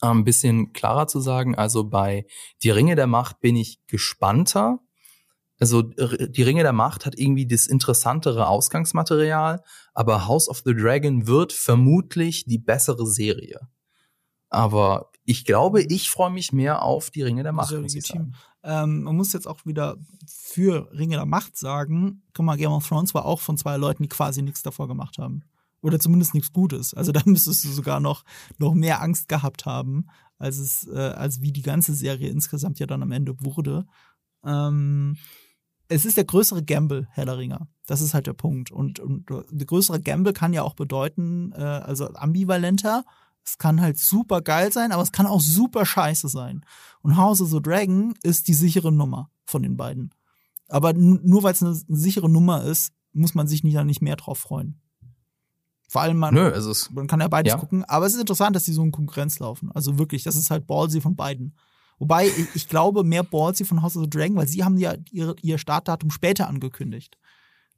ein bisschen klarer zu sagen. Also bei Die Ringe der Macht bin ich gespannter. Also die Ringe der Macht hat irgendwie das interessantere Ausgangsmaterial, aber House of the Dragon wird vermutlich die bessere Serie. Aber ich glaube, ich freue mich mehr auf die Ringe der Macht. Ähm, man muss jetzt auch wieder für Ringe der Macht sagen, guck mal, Game of Thrones war auch von zwei Leuten, die quasi nichts davor gemacht haben. Oder zumindest nichts Gutes. Also da <laughs> müsstest du sogar noch, noch mehr Angst gehabt haben, als es, äh, als wie die ganze Serie insgesamt ja dann am Ende wurde. Ähm, es ist der größere Gamble, Herr der Ringer. Das ist halt der Punkt. Und, und der größere Gamble kann ja auch bedeuten, äh, also ambivalenter. Es kann halt super geil sein, aber es kann auch super scheiße sein. Und House of the Dragon ist die sichere Nummer von den beiden. Aber nur weil es eine sichere Nummer ist, muss man sich nicht, nicht mehr drauf freuen. Vor allem man, Nö, es ist, man kann ja beides ja. gucken. Aber es ist interessant, dass die so in Konkurrenz laufen. Also wirklich, das ist halt Ballsy von beiden. Wobei ich, ich glaube mehr Ballsy von House of the Dragon, weil sie haben ja ihr, ihr Startdatum später angekündigt.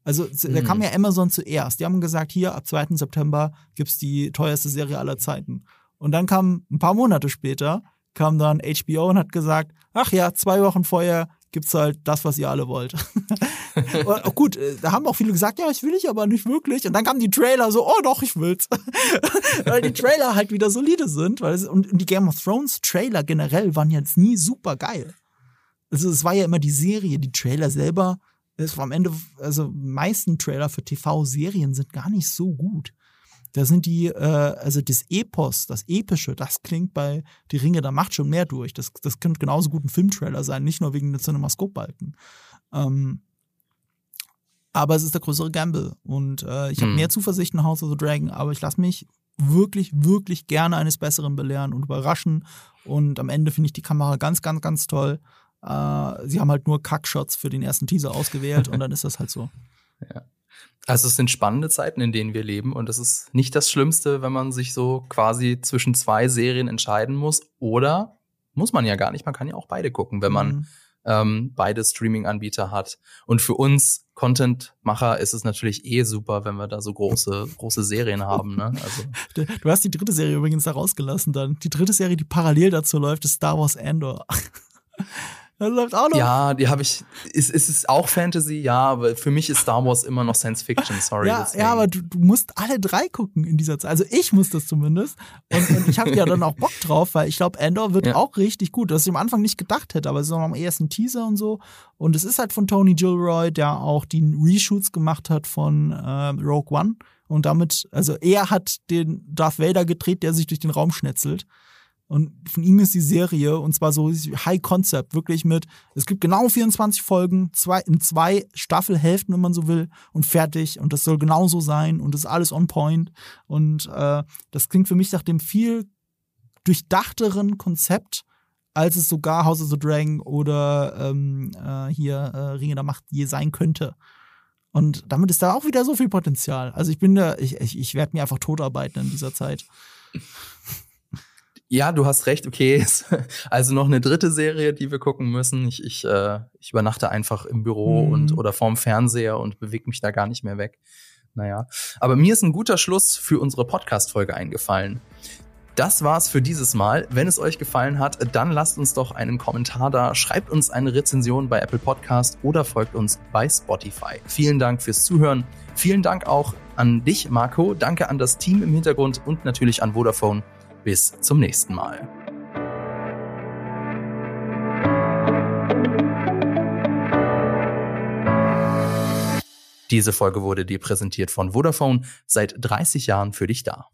Also da kam ja Amazon zuerst. Die haben gesagt, hier ab 2. September gibt's die teuerste Serie aller Zeiten. Und dann kam ein paar Monate später, kam dann HBO und hat gesagt, ach ja, zwei Wochen vorher gibt's halt das, was ihr alle wollt. <laughs> und, oh, gut, äh, da haben auch viele gesagt, ja, ich will ich aber nicht wirklich. Und dann kamen die Trailer so, oh doch, ich will's. <laughs> weil die Trailer halt wieder solide sind. Weil es, und die Game of Thrones Trailer generell waren jetzt nie super geil. Also es war ja immer die Serie, die Trailer selber, es war am Ende, also meisten Trailer für TV-Serien sind gar nicht so gut. Da sind die, äh, also das Epos, das Epische, das klingt bei Die Ringe der Macht schon mehr durch. Das, das könnte genauso gut ein Filmtrailer sein, nicht nur wegen der Cinemascope-Balken. Ähm, aber es ist der größere Gamble. Und äh, ich habe hm. mehr Zuversicht in House of the Dragon, aber ich lasse mich wirklich, wirklich gerne eines Besseren belehren und überraschen. Und am Ende finde ich die Kamera ganz, ganz, ganz toll. Äh, sie haben halt nur Kackshots für den ersten Teaser ausgewählt <laughs> und dann ist das halt so. Ja. Also es sind spannende Zeiten, in denen wir leben und es ist nicht das Schlimmste, wenn man sich so quasi zwischen zwei Serien entscheiden muss oder muss man ja gar nicht, man kann ja auch beide gucken, wenn man mhm. ähm, beide Streaming-Anbieter hat. Und für uns Content-Macher ist es natürlich eh super, wenn wir da so große, große Serien haben. Ne? Also. <laughs> Du hast die dritte Serie übrigens da rausgelassen dann. Die dritte Serie, die parallel dazu läuft, ist Star Wars Andor. <laughs> Das läuft auch noch. Ja, die habe ich. Ist, ist es auch Fantasy? Ja, aber für mich ist Star Wars immer noch Science Fiction, sorry. Ja, ja aber du, du musst alle drei gucken in dieser Zeit. Also ich muss das zumindest. Und, und ich habe ja dann auch Bock drauf, weil ich glaube, Endor wird ja. auch richtig gut. Was ich am Anfang nicht gedacht hätte, aber es ist noch am ersten Teaser und so. Und es ist halt von Tony Gilroy, der auch die Reshoots gemacht hat von äh, Rogue One. Und damit, also er hat den Darth Vader gedreht, der sich durch den Raum schnetzelt. Und von ihm ist die Serie, und zwar so High Concept, wirklich mit, es gibt genau 24 Folgen, zwei, in zwei Staffelhälften, wenn man so will, und fertig. Und das soll genauso sein und das ist alles on point. Und äh, das klingt für mich nach dem viel durchdachteren Konzept, als es sogar House of the Dragon oder ähm, äh, hier äh, Ringe der Macht je sein könnte. Und damit ist da auch wieder so viel Potenzial. Also ich bin da, ich, ich, ich werde mir einfach totarbeiten in dieser Zeit. Ja, du hast recht, okay. <laughs> Also noch eine dritte Serie, die wir gucken müssen. Ich, ich, äh, ich übernachte einfach im Büro mhm. und oder vorm Fernseher und bewege mich da gar nicht mehr weg. Naja. Aber mir ist ein guter Schluss für unsere Podcast-Folge eingefallen. Das war's für dieses Mal. Wenn es euch gefallen hat, dann lasst uns doch einen Kommentar da, schreibt uns eine Rezension bei Apple Podcast oder folgt uns bei Spotify. Vielen Dank fürs Zuhören. Vielen Dank auch an dich, Marco. Danke an das Team im Hintergrund und natürlich an Vodafone bis zum nächsten Mal. Diese Folge wurde dir präsentiert von Vodafone, seit 30 Jahren für dich da.